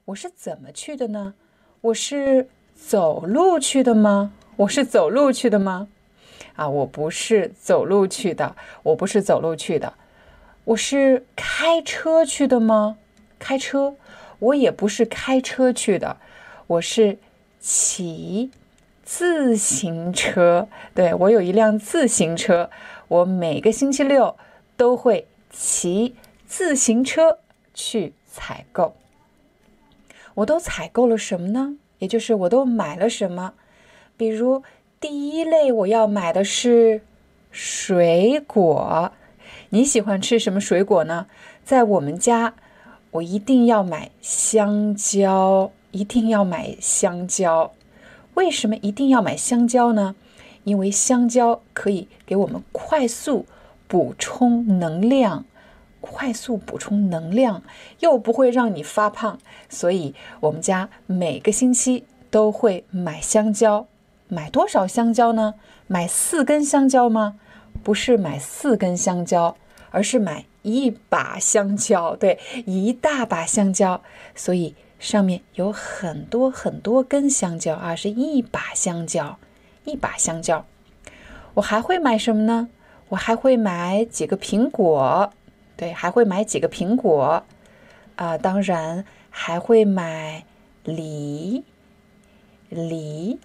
我是怎么去的呢？我是。走路去的吗？我是走路去的吗？啊，我不是走路去的，我不是走路去的，我是开车去的吗？开车，我也不是开车去的，我是骑自行车。对我有一辆自行车，我每个星期六都会骑自行车去采购。我都采购了什么呢？也就是我都买了什么？比如第一类我要买的是水果。你喜欢吃什么水果呢？在我们家，我一定要买香蕉，一定要买香蕉。为什么一定要买香蕉呢？因为香蕉可以给我们快速补充能量，快速补充能量又不会让你发胖。所以，我们家每个星期都会买香蕉，买多少香蕉呢？买四根香蕉吗？不是买四根香蕉，而是买一把香蕉。对，一大把香蕉。所以上面有很多很多根香蕉啊，是一把香蕉，一把香蕉。我还会买什么呢？我还会买几个苹果，对，还会买几个苹果啊，当然。还会买梨，梨，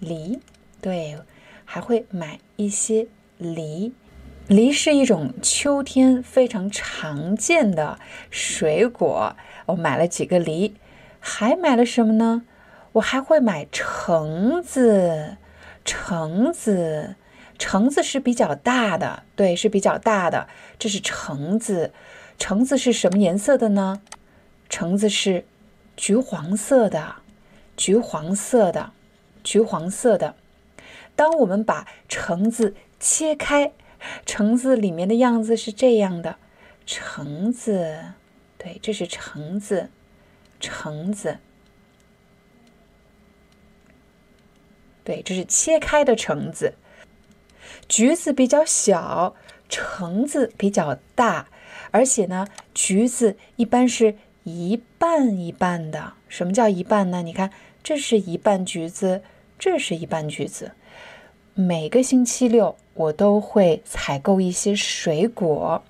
梨，对，还会买一些梨。梨是一种秋天非常常见的水果。我买了几个梨，还买了什么呢？我还会买橙子，橙子，橙子是比较大的，对，是比较大的。这是橙子，橙子是什么颜色的呢？橙子是橘黄色的，橘黄色的，橘黄色的。当我们把橙子切开，橙子里面的样子是这样的。橙子，对，这是橙子，橙子，对，这是切开的橙子。橘子比较小，橙子比较大，而且呢，橘子一般是。一半一半的，什么叫一半呢？你看，这是一半橘子，这是一半橘子。每个星期六我都会采购一些水果，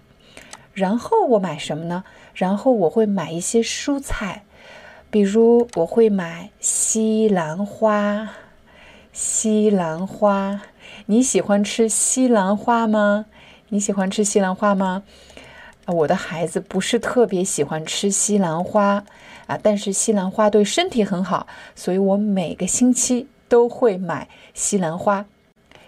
然后我买什么呢？然后我会买一些蔬菜，比如我会买西兰花。西兰花，你喜欢吃西兰花吗？你喜欢吃西兰花吗？我的孩子不是特别喜欢吃西兰花啊，但是西兰花对身体很好，所以我每个星期都会买西兰花。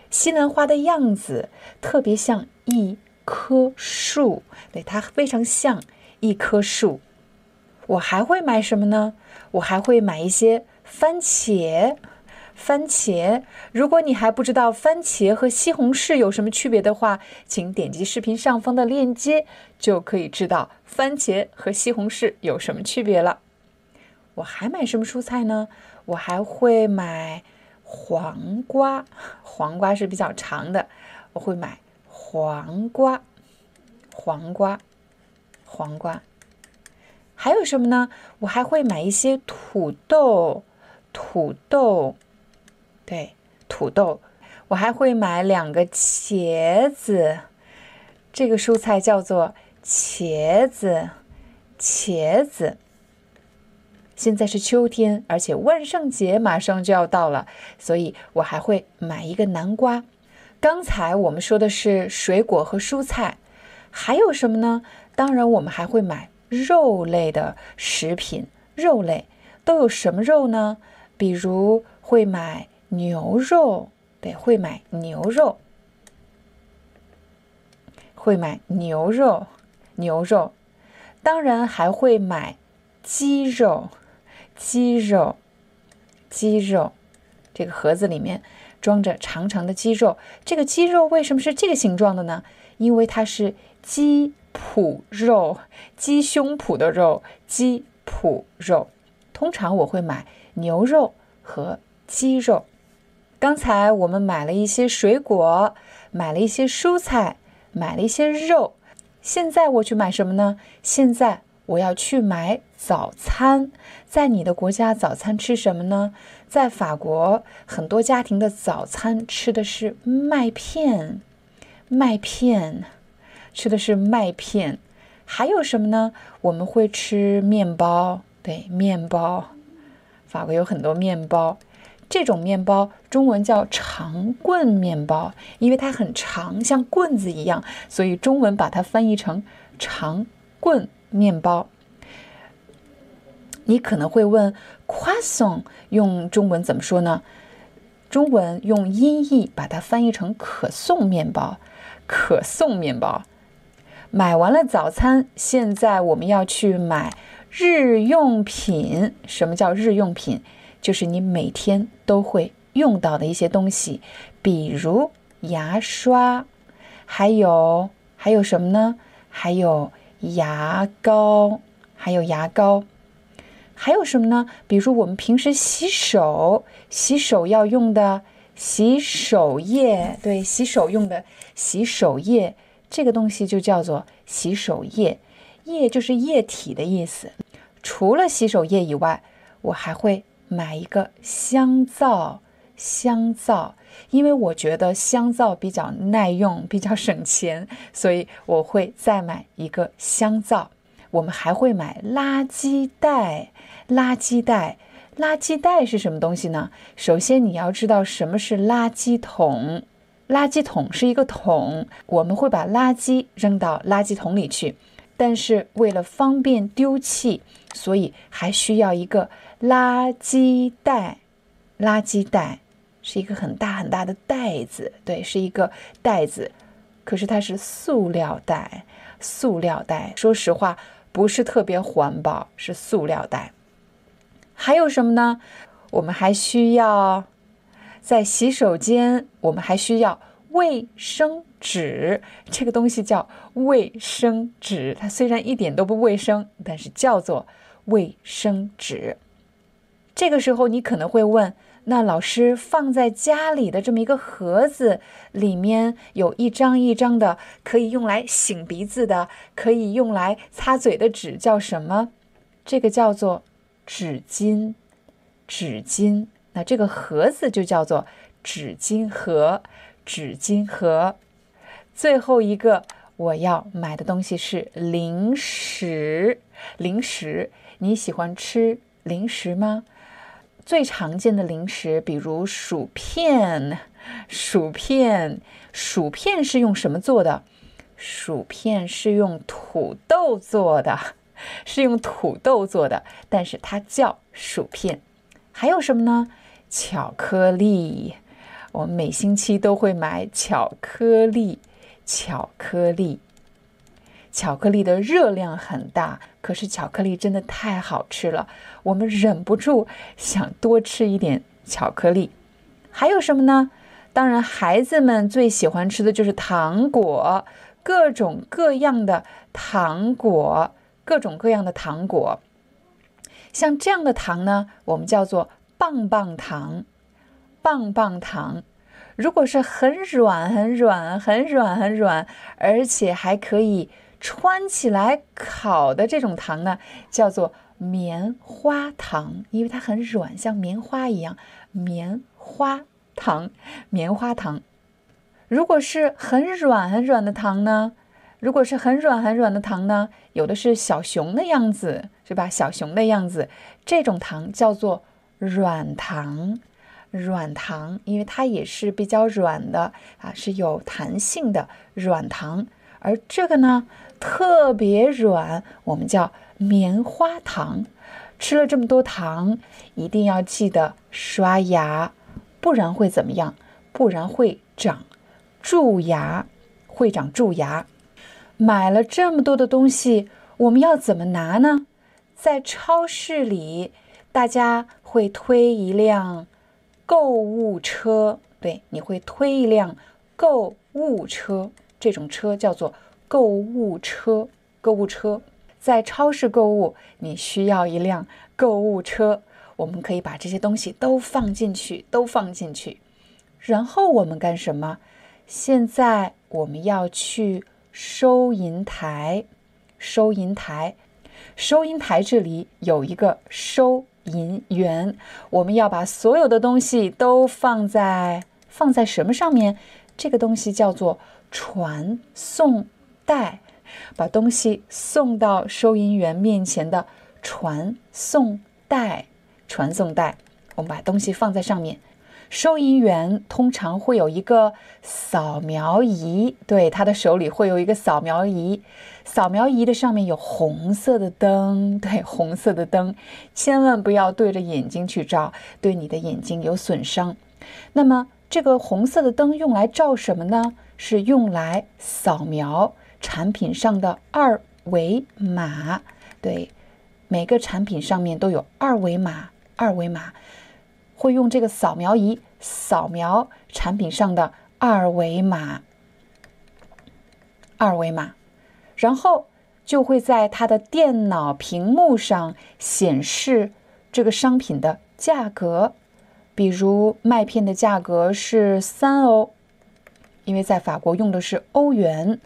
西兰花的样子特别像一棵树，对，它非常像一棵树。我还会买什么呢？我还会买一些番茄。番茄，如果你还不知道番茄和西红柿有什么区别的话，请点击视频上方的链接，就可以知道番茄和西红柿有什么区别了。我还买什么蔬菜呢？我还会买黄瓜，黄瓜是比较长的，我会买黄瓜，黄瓜，黄瓜。还有什么呢？我还会买一些土豆，土豆。对，土豆，我还会买两个茄子，这个蔬菜叫做茄子，茄子。现在是秋天，而且万圣节马上就要到了，所以我还会买一个南瓜。刚才我们说的是水果和蔬菜，还有什么呢？当然，我们还会买肉类的食品。肉类都有什么肉呢？比如会买牛肉，对，会买牛肉，会买牛肉，牛肉。当然还会买鸡肉。鸡肉，鸡肉，这个盒子里面装着长长的鸡肉。这个鸡肉为什么是这个形状的呢？因为它是鸡脯肉，鸡胸脯的肉，鸡脯肉。通常我会买牛肉和鸡肉。刚才我们买了一些水果，买了一些蔬菜，买了一些肉。现在我去买什么呢？现在。我要去买早餐，在你的国家早餐吃什么呢？在法国，很多家庭的早餐吃的是麦片，麦片，吃的是麦片。还有什么呢？我们会吃面包，对，面包。法国有很多面包，这种面包中文叫长棍面包，因为它很长，像棍子一样，所以中文把它翻译成长棍。面包，你可能会问，croissant 用中文怎么说呢？中文用音译把它翻译成可颂面包。可颂面包。买完了早餐，现在我们要去买日用品。什么叫日用品？就是你每天都会用到的一些东西，比如牙刷，还有还有什么呢？还有。牙膏，还有牙膏，还有什么呢？比如我们平时洗手，洗手要用的洗手液，对，洗手用的洗手液，这个东西就叫做洗手液，液就是液体的意思。除了洗手液以外，我还会买一个香皂，香皂。因为我觉得香皂比较耐用，比较省钱，所以我会再买一个香皂。我们还会买垃圾袋，垃圾袋，垃圾袋是什么东西呢？首先你要知道什么是垃圾桶，垃圾桶是一个桶，我们会把垃圾扔到垃圾桶里去，但是为了方便丢弃，所以还需要一个垃圾袋，垃圾袋。是一个很大很大的袋子，对，是一个袋子，可是它是塑料袋，塑料袋。说实话，不是特别环保，是塑料袋。还有什么呢？我们还需要在洗手间，我们还需要卫生纸。这个东西叫卫生纸，它虽然一点都不卫生，但是叫做卫生纸。这个时候，你可能会问。那老师放在家里的这么一个盒子，里面有一张一张的可以用来擤鼻子的，可以用来擦嘴的纸，叫什么？这个叫做纸巾。纸巾。那这个盒子就叫做纸巾盒。纸巾盒。最后一个我要买的东西是零食。零食，你喜欢吃零食吗？最常见的零食，比如薯片，薯片，薯片是用什么做的？薯片是用土豆做的，是用土豆做的，但是它叫薯片。还有什么呢？巧克力，我们每星期都会买巧克力，巧克力。巧克力的热量很大，可是巧克力真的太好吃了，我们忍不住想多吃一点巧克力。还有什么呢？当然，孩子们最喜欢吃的就是糖果，各种各样的糖果，各种各样的糖果。像这样的糖呢，我们叫做棒棒糖。棒棒糖，如果是很软、很软、很软、很软，而且还可以。穿起来烤的这种糖呢，叫做棉花糖，因为它很软，像棉花一样。棉花糖，棉花糖。如果是很软很软的糖呢，如果是很软很软的糖呢，有的是小熊的样子，是吧？小熊的样子，这种糖叫做软糖。软糖，因为它也是比较软的啊，是有弹性的软糖。而这个呢，特别软，我们叫棉花糖。吃了这么多糖，一定要记得刷牙，不然会怎么样？不然会长蛀牙，会长蛀牙。买了这么多的东西，我们要怎么拿呢？在超市里，大家会推一辆。购物车，对，你会推一辆购物车，这种车叫做购物车。购物车在超市购物，你需要一辆购物车。我们可以把这些东西都放进去，都放进去。然后我们干什么？现在我们要去收银台，收银台，收银台这里有一个收。银员，我们要把所有的东西都放在放在什么上面？这个东西叫做传送带，把东西送到收银员面前的传送带。传送带，我们把东西放在上面。收银员通常会有一个扫描仪，对，他的手里会有一个扫描仪。扫描仪的上面有红色的灯，对，红色的灯，千万不要对着眼睛去照，对你的眼睛有损伤。那么，这个红色的灯用来照什么呢？是用来扫描产品上的二维码。对，每个产品上面都有二维码，二维码。会用这个扫描仪扫描产品上的二维码，二维码，然后就会在他的电脑屏幕上显示这个商品的价格。比如麦片的价格是三欧，因为在法国用的是欧元。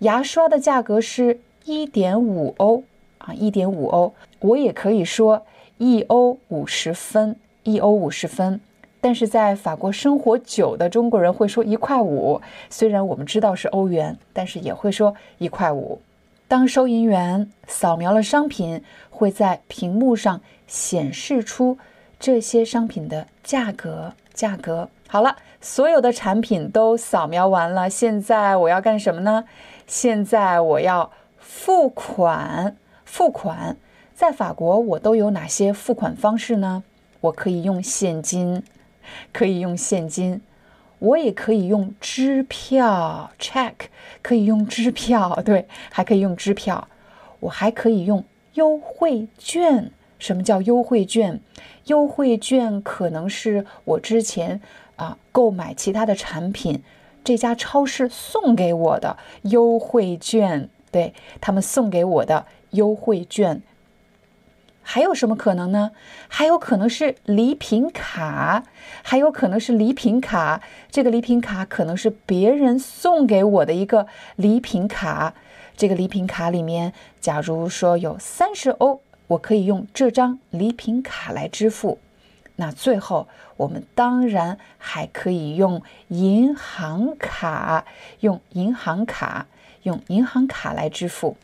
牙刷的价格是一点五欧啊，一点五欧。我也可以说一欧五十分。一欧五十分，但是在法国生活久的中国人会说一块五。虽然我们知道是欧元，但是也会说一块五。当收银员扫描了商品，会在屏幕上显示出这些商品的价格。价格好了，所有的产品都扫描完了。现在我要干什么呢？现在我要付款。付款在法国，我都有哪些付款方式呢？我可以用现金，可以用现金，我也可以用支票 （check），可以用支票，对，还可以用支票。我还可以用优惠券。什么叫优惠券？优惠券可能是我之前啊购买其他的产品，这家超市送给我的优惠券，对他们送给我的优惠券。还有什么可能呢？还有可能是礼品卡，还有可能是礼品卡。这个礼品卡可能是别人送给我的一个礼品卡。这个礼品卡里面，假如说有三十欧，我可以用这张礼品卡来支付。那最后，我们当然还可以用银行卡，用银行卡，用银行卡来支付。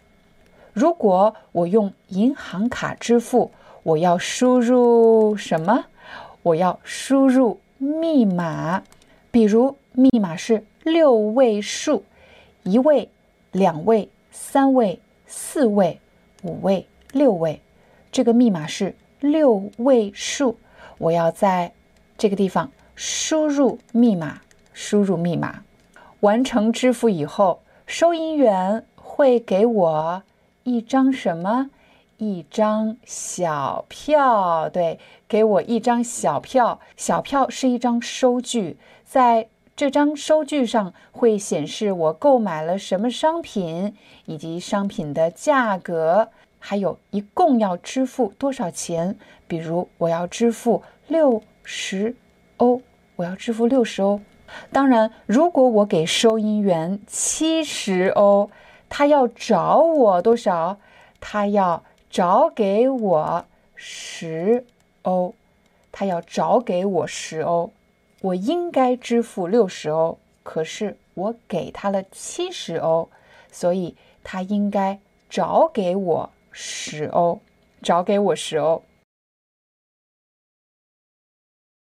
如果我用银行卡支付，我要输入什么？我要输入密码，比如密码是六位数，一位、两位、三位、四位、五位、六位，这个密码是六位数。我要在这个地方输入密码，输入密码，完成支付以后，收银员会给我。一张什么？一张小票，对，给我一张小票。小票是一张收据，在这张收据上会显示我购买了什么商品，以及商品的价格，还有一共要支付多少钱。比如我要支付六十欧，我要支付六十欧。当然，如果我给收银员七十欧。他要找我多少？他要找给我十欧。他要找给我十欧。我应该支付六十欧，可是我给他了七十欧，所以他应该找给我十欧，找给我十欧。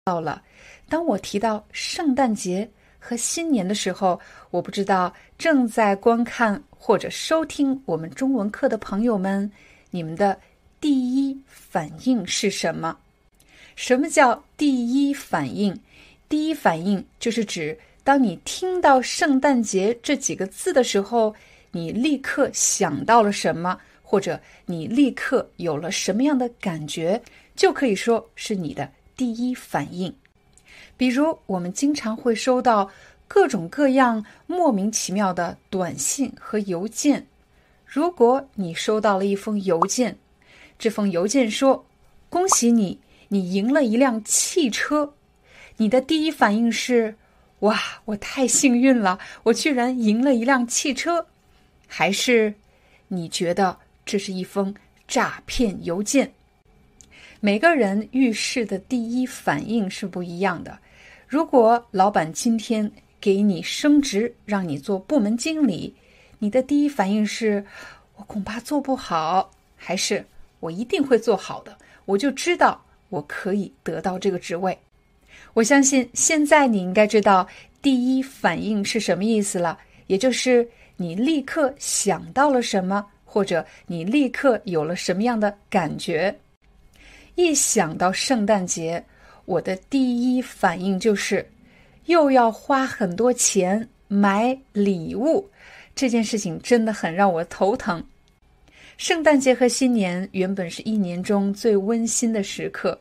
到了，当我提到圣诞节和新年的时候，我不知道正在观看或者收听我们中文课的朋友们，你们的第一反应是什么？什么叫第一反应？第一反应就是指当你听到“圣诞节”这几个字的时候，你立刻想到了什么，或者你立刻有了什么样的感觉，就可以说是你的第一反应。比如，我们经常会收到各种各样莫名其妙的短信和邮件。如果你收到了一封邮件，这封邮件说：“恭喜你。”你赢了一辆汽车，你的第一反应是：哇，我太幸运了，我居然赢了一辆汽车，还是你觉得这是一封诈骗邮件？每个人遇事的第一反应是不一样的。如果老板今天给你升职，让你做部门经理，你的第一反应是：我恐怕做不好，还是我一定会做好的？我就知道。我可以得到这个职位，我相信现在你应该知道第一反应是什么意思了，也就是你立刻想到了什么，或者你立刻有了什么样的感觉。一想到圣诞节，我的第一反应就是又要花很多钱买礼物，这件事情真的很让我头疼。圣诞节和新年原本是一年中最温馨的时刻，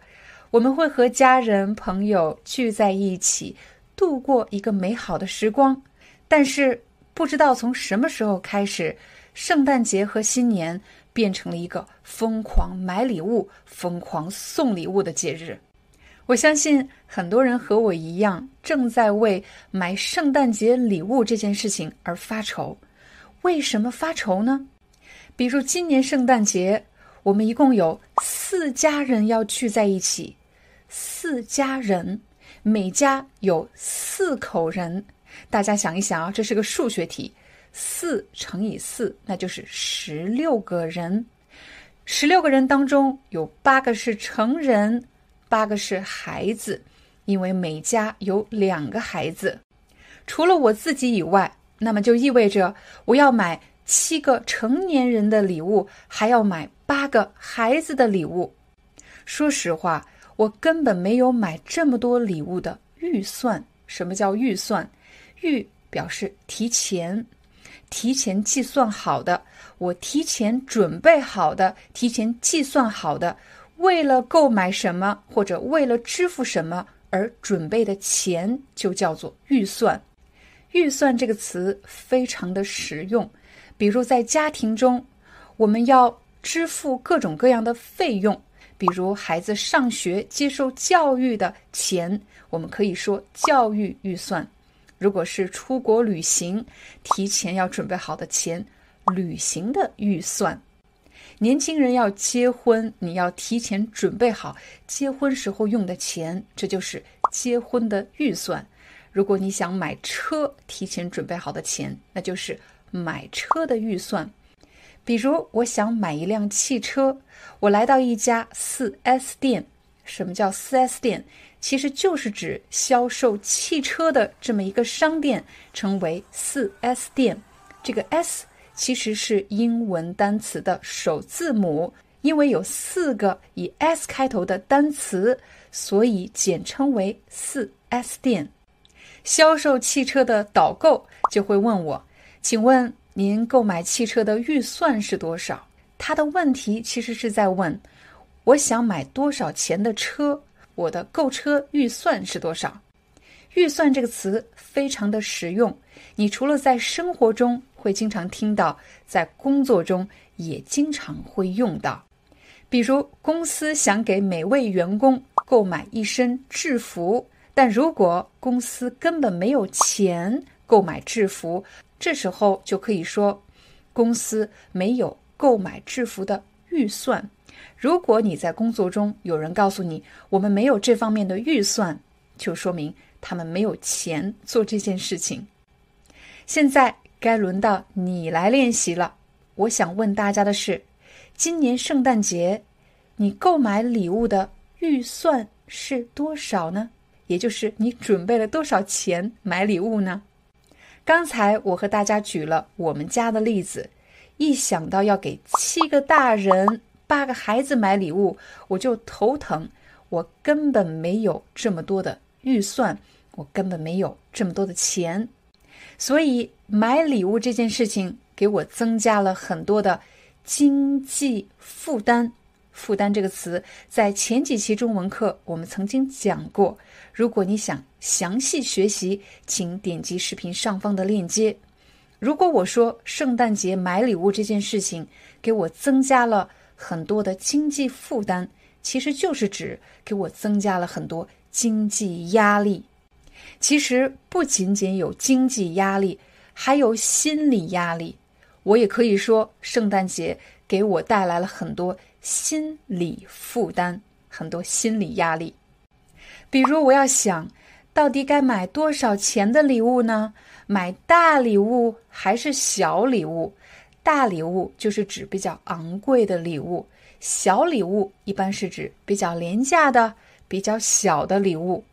我们会和家人朋友聚在一起，度过一个美好的时光。但是，不知道从什么时候开始，圣诞节和新年变成了一个疯狂买礼物、疯狂送礼物的节日。我相信很多人和我一样，正在为买圣诞节礼物这件事情而发愁。为什么发愁呢？比如今年圣诞节，我们一共有四家人要聚在一起，四家人，每家有四口人。大家想一想啊，这是个数学题，四乘以四，那就是十六个人。十六个人当中有八个是成人，八个是孩子，因为每家有两个孩子。除了我自己以外，那么就意味着我要买。七个成年人的礼物，还要买八个孩子的礼物。说实话，我根本没有买这么多礼物的预算。什么叫预算？预表示提前，提前计算好的，我提前准备好的，提前计算好的，为了购买什么或者为了支付什么而准备的钱，就叫做预算。预算这个词非常的实用。比如在家庭中，我们要支付各种各样的费用，比如孩子上学接受教育的钱，我们可以说教育预算；如果是出国旅行，提前要准备好的钱，旅行的预算；年轻人要结婚，你要提前准备好结婚时候用的钱，这就是结婚的预算；如果你想买车，提前准备好的钱，那就是。买车的预算，比如我想买一辆汽车，我来到一家四 S 店。什么叫四 S 店？其实就是指销售汽车的这么一个商店，称为四 S 店。这个 S 其实是英文单词的首字母，因为有四个以 S 开头的单词，所以简称为四 S 店。销售汽车的导购就会问我。请问您购买汽车的预算是多少？他的问题其实是在问：我想买多少钱的车？我的购车预算是多少？预算这个词非常的实用，你除了在生活中会经常听到，在工作中也经常会用到。比如，公司想给每位员工购买一身制服，但如果公司根本没有钱购买制服。这时候就可以说，公司没有购买制服的预算。如果你在工作中有人告诉你我们没有这方面的预算，就说明他们没有钱做这件事情。现在该轮到你来练习了。我想问大家的是：今年圣诞节，你购买礼物的预算是多少呢？也就是你准备了多少钱买礼物呢？刚才我和大家举了我们家的例子，一想到要给七个大人、八个孩子买礼物，我就头疼。我根本没有这么多的预算，我根本没有这么多的钱，所以买礼物这件事情给我增加了很多的经济负担。负担这个词在前几期中文课我们曾经讲过。如果你想详细学习，请点击视频上方的链接。如果我说圣诞节买礼物这件事情给我增加了很多的经济负担，其实就是指给我增加了很多经济压力。其实不仅仅有经济压力，还有心理压力。我也可以说，圣诞节给我带来了很多心理负担，很多心理压力。比如，我要想到底该买多少钱的礼物呢？买大礼物还是小礼物？大礼物就是指比较昂贵的礼物，小礼物一般是指比较廉价的、比较小的礼物。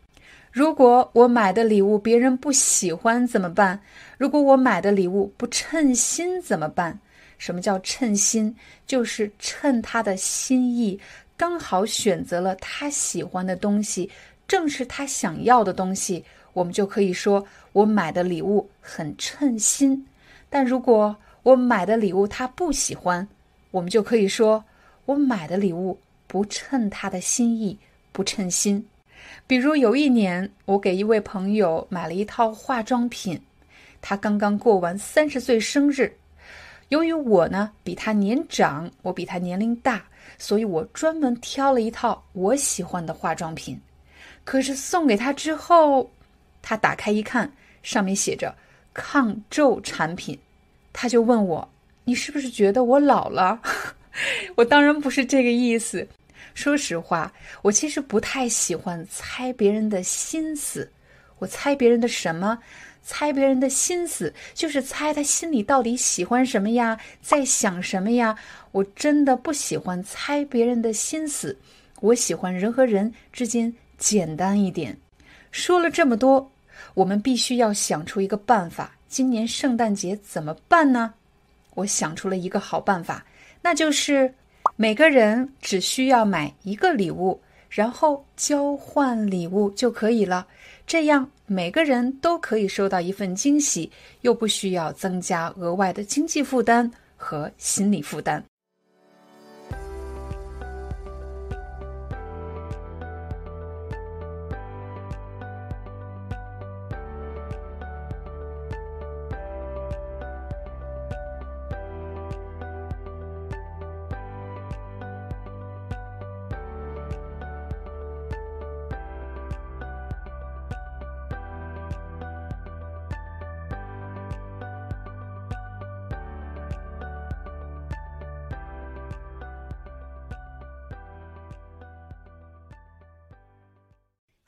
如果我买的礼物别人不喜欢怎么办？如果我买的礼物不称心怎么办？什么叫称心？就是称他的心意，刚好选择了他喜欢的东西。正是他想要的东西，我们就可以说我买的礼物很称心。但如果我买的礼物他不喜欢，我们就可以说我买的礼物不称他的心意，不称心。比如有一年，我给一位朋友买了一套化妆品，他刚刚过完三十岁生日。由于我呢比他年长，我比他年龄大，所以我专门挑了一套我喜欢的化妆品。可是送给他之后，他打开一看，上面写着“抗皱产品”，他就问我：“你是不是觉得我老了？” 我当然不是这个意思。说实话，我其实不太喜欢猜别人的心思。我猜别人的什么？猜别人的心思，就是猜他心里到底喜欢什么呀，在想什么呀。我真的不喜欢猜别人的心思。我喜欢人和人之间。简单一点，说了这么多，我们必须要想出一个办法。今年圣诞节怎么办呢？我想出了一个好办法，那就是每个人只需要买一个礼物，然后交换礼物就可以了。这样每个人都可以收到一份惊喜，又不需要增加额外的经济负担和心理负担。